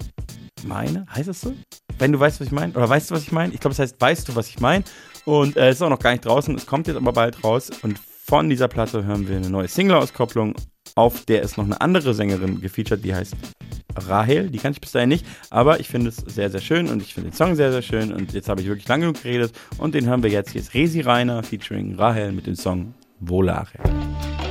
meine? Heißt es so? Wenn du weißt, was ich meine? Oder weißt du, was ich meine? Ich glaube, es heißt Weißt du, was ich meine? Und äh, es ist auch noch gar nicht draußen. Es kommt jetzt aber bald raus. Und von dieser Platte hören wir eine neue Single-Auskopplung, auf der ist noch eine andere Sängerin gefeatured, die heißt Rahel. Die kann ich bis dahin nicht, aber ich finde es sehr, sehr schön und ich finde den Song sehr, sehr schön. Und jetzt habe ich wirklich lange genug geredet und den hören wir jetzt. Hier ist Resi Reiner featuring Rahel mit dem Song Volare.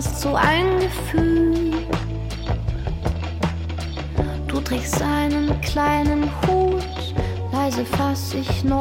hast so ein Gefühl. Du trägst einen kleinen Hut, leise fass ich noch.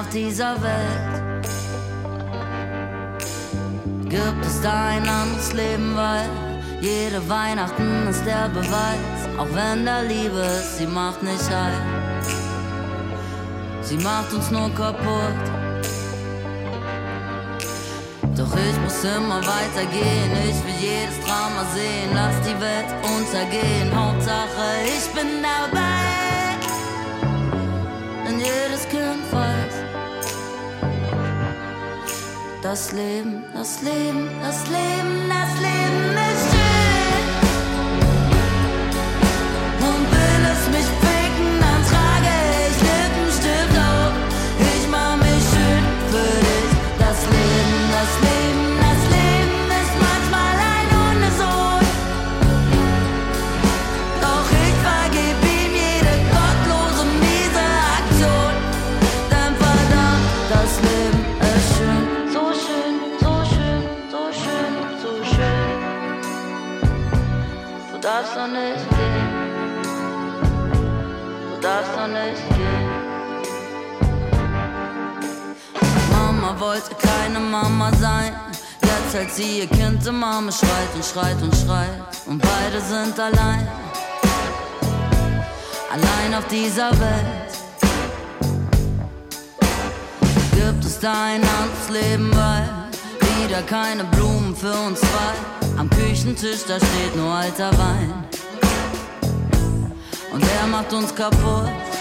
Auf dieser Welt. Gibt es da ein anderes Leben, weil jede Weihnachten ist der Beweis. Auch wenn da Liebe ist, sie macht nicht heil. Sie macht uns nur kaputt. Doch ich muss immer weitergehen, ich will jedes Drama sehen, lass die Welt untergehen. Hauptsache, ich bin dabei. Denn jedes Kind das Leben, das Leben, das Leben, das Leben ist Doch nicht gehen. Mama wollte keine Mama sein. Jetzt hält sie ihr Kind im Arme, schreit und schreit und schreit. Und beide sind allein. Allein auf dieser Welt. Gibt es da ein anderes Leben, weil wieder keine Blumen für uns zwei. Am Küchentisch, da steht nur alter Wein. Und der macht uns kaputt.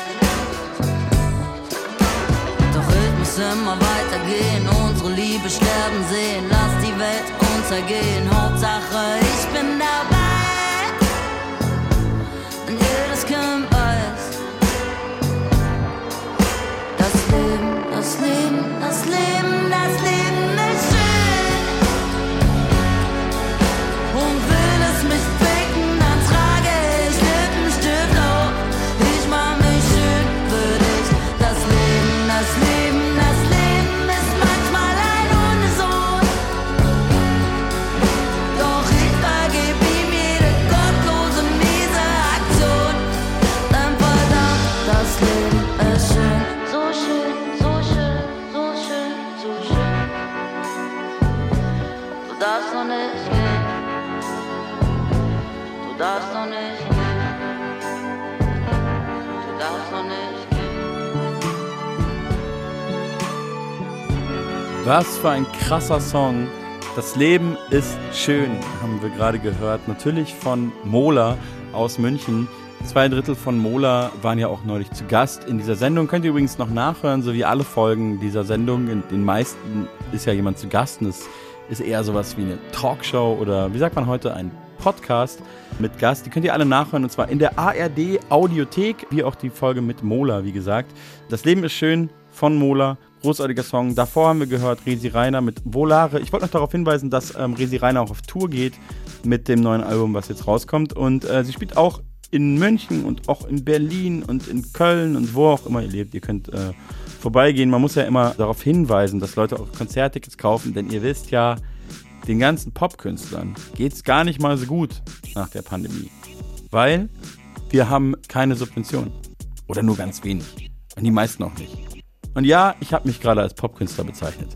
Immer weitergehen, unsere Liebe sterben sehen. Lass die Welt untergehen, Hauptsache ich bin dabei. Und jedes Kind weiß, das Leben, das Leben, das Leben, das Leben Was für ein krasser Song. Das Leben ist schön, haben wir gerade gehört. Natürlich von Mola aus München. Zwei Drittel von Mola waren ja auch neulich zu Gast in dieser Sendung. Könnt ihr übrigens noch nachhören, so wie alle Folgen dieser Sendung. In den meisten ist ja jemand zu Gast und es ist eher sowas wie eine Talkshow oder wie sagt man heute, ein Podcast mit Gast. Die könnt ihr alle nachhören und zwar in der ARD Audiothek, wie auch die Folge mit Mola, wie gesagt. Das Leben ist schön von Mola. Großartiger Song. Davor haben wir gehört Resi Reiner mit Volare. Ich wollte noch darauf hinweisen, dass ähm, Resi Reiner auch auf Tour geht mit dem neuen Album, was jetzt rauskommt. Und äh, sie spielt auch in München und auch in Berlin und in Köln und wo auch immer ihr lebt. Ihr könnt äh, vorbeigehen. Man muss ja immer darauf hinweisen, dass Leute auch Konzerttickets kaufen, denn ihr wisst ja, den ganzen Popkünstlern geht es gar nicht mal so gut nach der Pandemie. Weil wir haben keine Subventionen. Oder nur ganz wenig. Und die meisten auch nicht. Und ja, ich habe mich gerade als Popkünstler bezeichnet.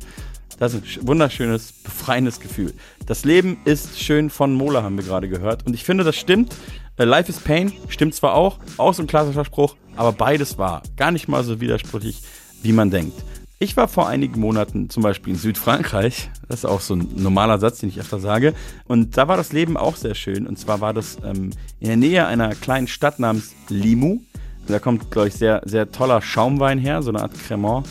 Das ist ein wunderschönes, befreiendes Gefühl. Das Leben ist schön von Mola, haben wir gerade gehört. Und ich finde, das stimmt. Äh, Life is Pain stimmt zwar auch, auch so ein klassischer Spruch, aber beides war gar nicht mal so widersprüchlich, wie man denkt. Ich war vor einigen Monaten zum Beispiel in Südfrankreich. Das ist auch so ein normaler Satz, den ich öfter sage. Und da war das Leben auch sehr schön. Und zwar war das ähm, in der Nähe einer kleinen Stadt namens Limoux. Da kommt, glaube ich, sehr, sehr toller Schaumwein her, so eine Art Cremant.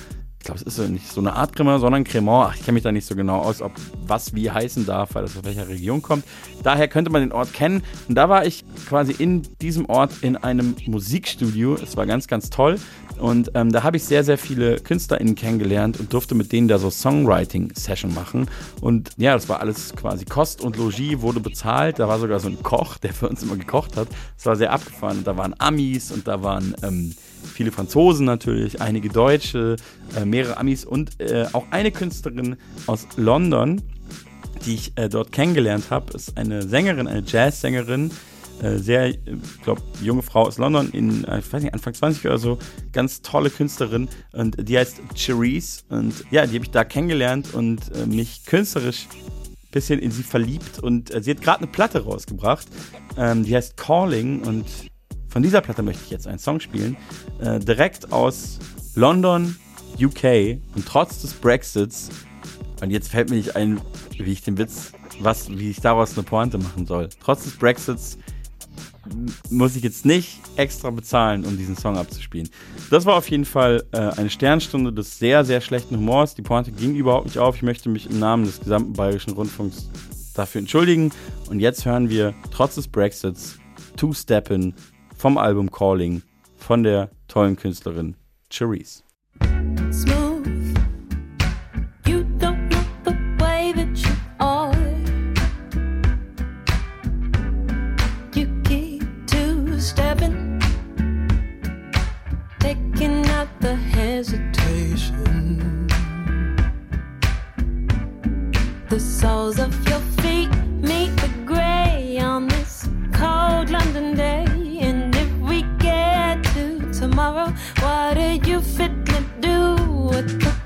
Glaube, es ist nicht so eine Art Cremant, sondern Cremant. Ach, ich kenne mich da nicht so genau aus, ob was wie heißen darf, weil das aus welcher Region kommt. Daher könnte man den Ort kennen. Und da war ich quasi in diesem Ort in einem Musikstudio. Es war ganz, ganz toll. Und ähm, da habe ich sehr, sehr viele KünstlerInnen kennengelernt und durfte mit denen da so Songwriting-Session machen. Und ja, das war alles quasi Kost und Logis, wurde bezahlt. Da war sogar so ein Koch, der für uns immer gekocht hat. Das war sehr abgefahren. Da waren Amis und da waren ähm, viele Franzosen natürlich, einige Deutsche, äh, mehrere Amis und äh, auch eine Künstlerin aus London. die ich äh, dort kennengelernt habe, ist eine Sängerin, eine Jazzsängerin, äh, sehr, ich glaube, junge Frau aus London, in, äh, ich weiß nicht, Anfang 20 oder so, ganz tolle Künstlerin und die heißt Cherise und ja, die habe ich da kennengelernt und äh, mich künstlerisch bisschen in sie verliebt und sie hat gerade eine Platte rausgebracht, ähm, die heißt Calling und von dieser Platte möchte ich jetzt einen Song spielen, äh, direkt aus London, UK und trotz des Brexits und jetzt fällt mir nicht ein, wie ich den Witz, was, wie ich daraus eine Pointe machen soll. Trotz des Brexits muss ich jetzt nicht extra bezahlen, um diesen Song abzuspielen. Das war auf jeden Fall äh, eine Sternstunde des sehr, sehr schlechten Humors. Die Pointe ging überhaupt nicht auf. Ich möchte mich im Namen des gesamten Bayerischen Rundfunks dafür entschuldigen. Und jetzt hören wir trotz des Brexits Two Steppin' vom Album Calling von der tollen Künstlerin Cherise. the way that tomorrow, what are you fit to do? With the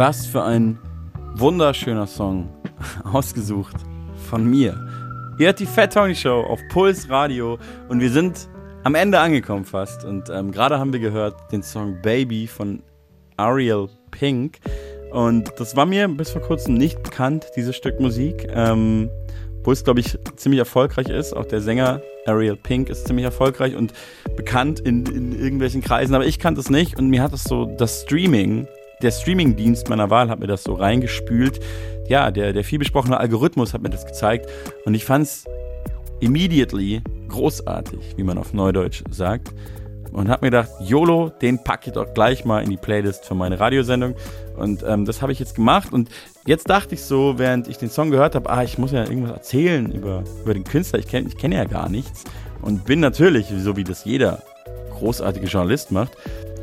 Was für ein wunderschöner Song. Ausgesucht von mir. Ihr hört die Fat Tony Show auf Puls Radio und wir sind am Ende angekommen fast. Und ähm, gerade haben wir gehört den Song Baby von Ariel Pink. Und das war mir bis vor kurzem nicht bekannt, dieses Stück Musik. Ähm, wo es, glaube ich, ziemlich erfolgreich ist. Auch der Sänger Ariel Pink ist ziemlich erfolgreich und bekannt in, in irgendwelchen Kreisen, aber ich kannte es nicht und mir hat es so das Streaming, der Streaming-Dienst meiner Wahl hat mir das so reingespült. Ja, der, der vielbesprochene Algorithmus hat mir das gezeigt und ich fand es immediately großartig, wie man auf Neudeutsch sagt. Und habe mir gedacht, YOLO, den packe ich doch gleich mal in die Playlist für meine Radiosendung. Und ähm, das habe ich jetzt gemacht. Und jetzt dachte ich so, während ich den Song gehört habe, ah, ich muss ja irgendwas erzählen über, über den Künstler. Ich kenne ich kenn ja gar nichts. Und bin natürlich, so wie das jeder großartige Journalist macht,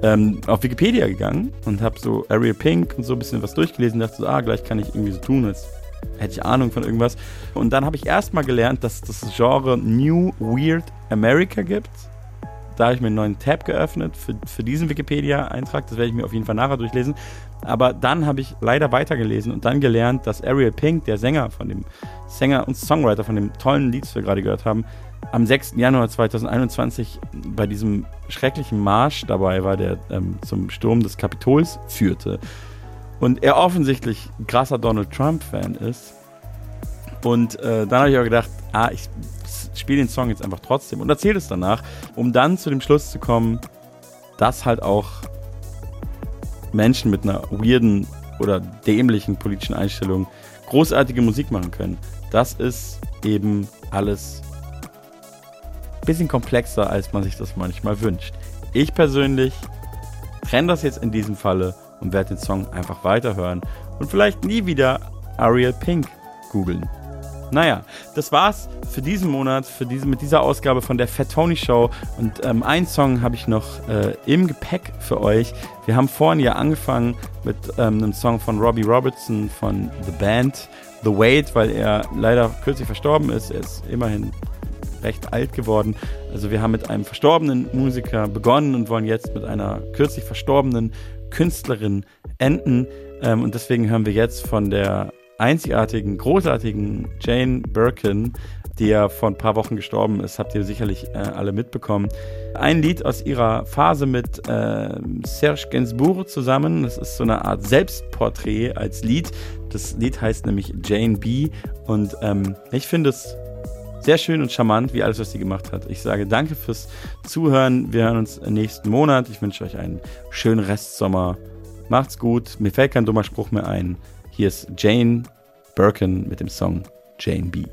ähm, auf Wikipedia gegangen und habe so Ariel Pink und so ein bisschen was durchgelesen. Dachte so, ah, gleich kann ich irgendwie so tun, als hätte ich Ahnung von irgendwas. Und dann habe ich erstmal gelernt, dass das Genre New Weird America gibt. Da habe ich mir einen neuen Tab geöffnet für, für diesen Wikipedia-Eintrag. Das werde ich mir auf jeden Fall nachher durchlesen. Aber dann habe ich leider weitergelesen und dann gelernt, dass Ariel Pink, der Sänger von dem Sänger und Songwriter von dem tollen Lied, das wir gerade gehört haben, am 6. Januar 2021 bei diesem schrecklichen Marsch dabei war, der ähm, zum Sturm des Kapitols führte. Und er offensichtlich krasser Donald Trump-Fan ist. Und äh, dann habe ich auch gedacht, ah, ich spiele den Song jetzt einfach trotzdem und erzähle es danach, um dann zu dem Schluss zu kommen, dass halt auch Menschen mit einer weirden oder dämlichen politischen Einstellung großartige Musik machen können. Das ist eben alles bisschen komplexer, als man sich das manchmal wünscht. Ich persönlich trenne das jetzt in diesem Falle und werde den Song einfach weiterhören und vielleicht nie wieder Ariel Pink googeln. Naja, das war's für diesen Monat, für diese, mit dieser Ausgabe von der Fat Tony Show. Und ähm, einen Song habe ich noch äh, im Gepäck für euch. Wir haben vorhin ja angefangen mit ähm, einem Song von Robbie Robertson von The Band, The Wait, weil er leider kürzlich verstorben ist. Er ist immerhin recht alt geworden. Also wir haben mit einem verstorbenen Musiker begonnen und wollen jetzt mit einer kürzlich verstorbenen Künstlerin enden. Ähm, und deswegen hören wir jetzt von der einzigartigen, großartigen Jane Birkin, die ja vor ein paar Wochen gestorben ist, habt ihr sicherlich äh, alle mitbekommen. Ein Lied aus ihrer Phase mit äh, Serge Gainsbourg zusammen. Das ist so eine Art Selbstporträt als Lied. Das Lied heißt nämlich Jane B. Und ähm, ich finde es sehr schön und charmant, wie alles, was sie gemacht hat. Ich sage danke fürs Zuhören. Wir hören uns nächsten Monat. Ich wünsche euch einen schönen Restsommer. Macht's gut. Mir fällt kein dummer Spruch mehr ein. Hier ist Jane Birkin mit dem Song Jane B.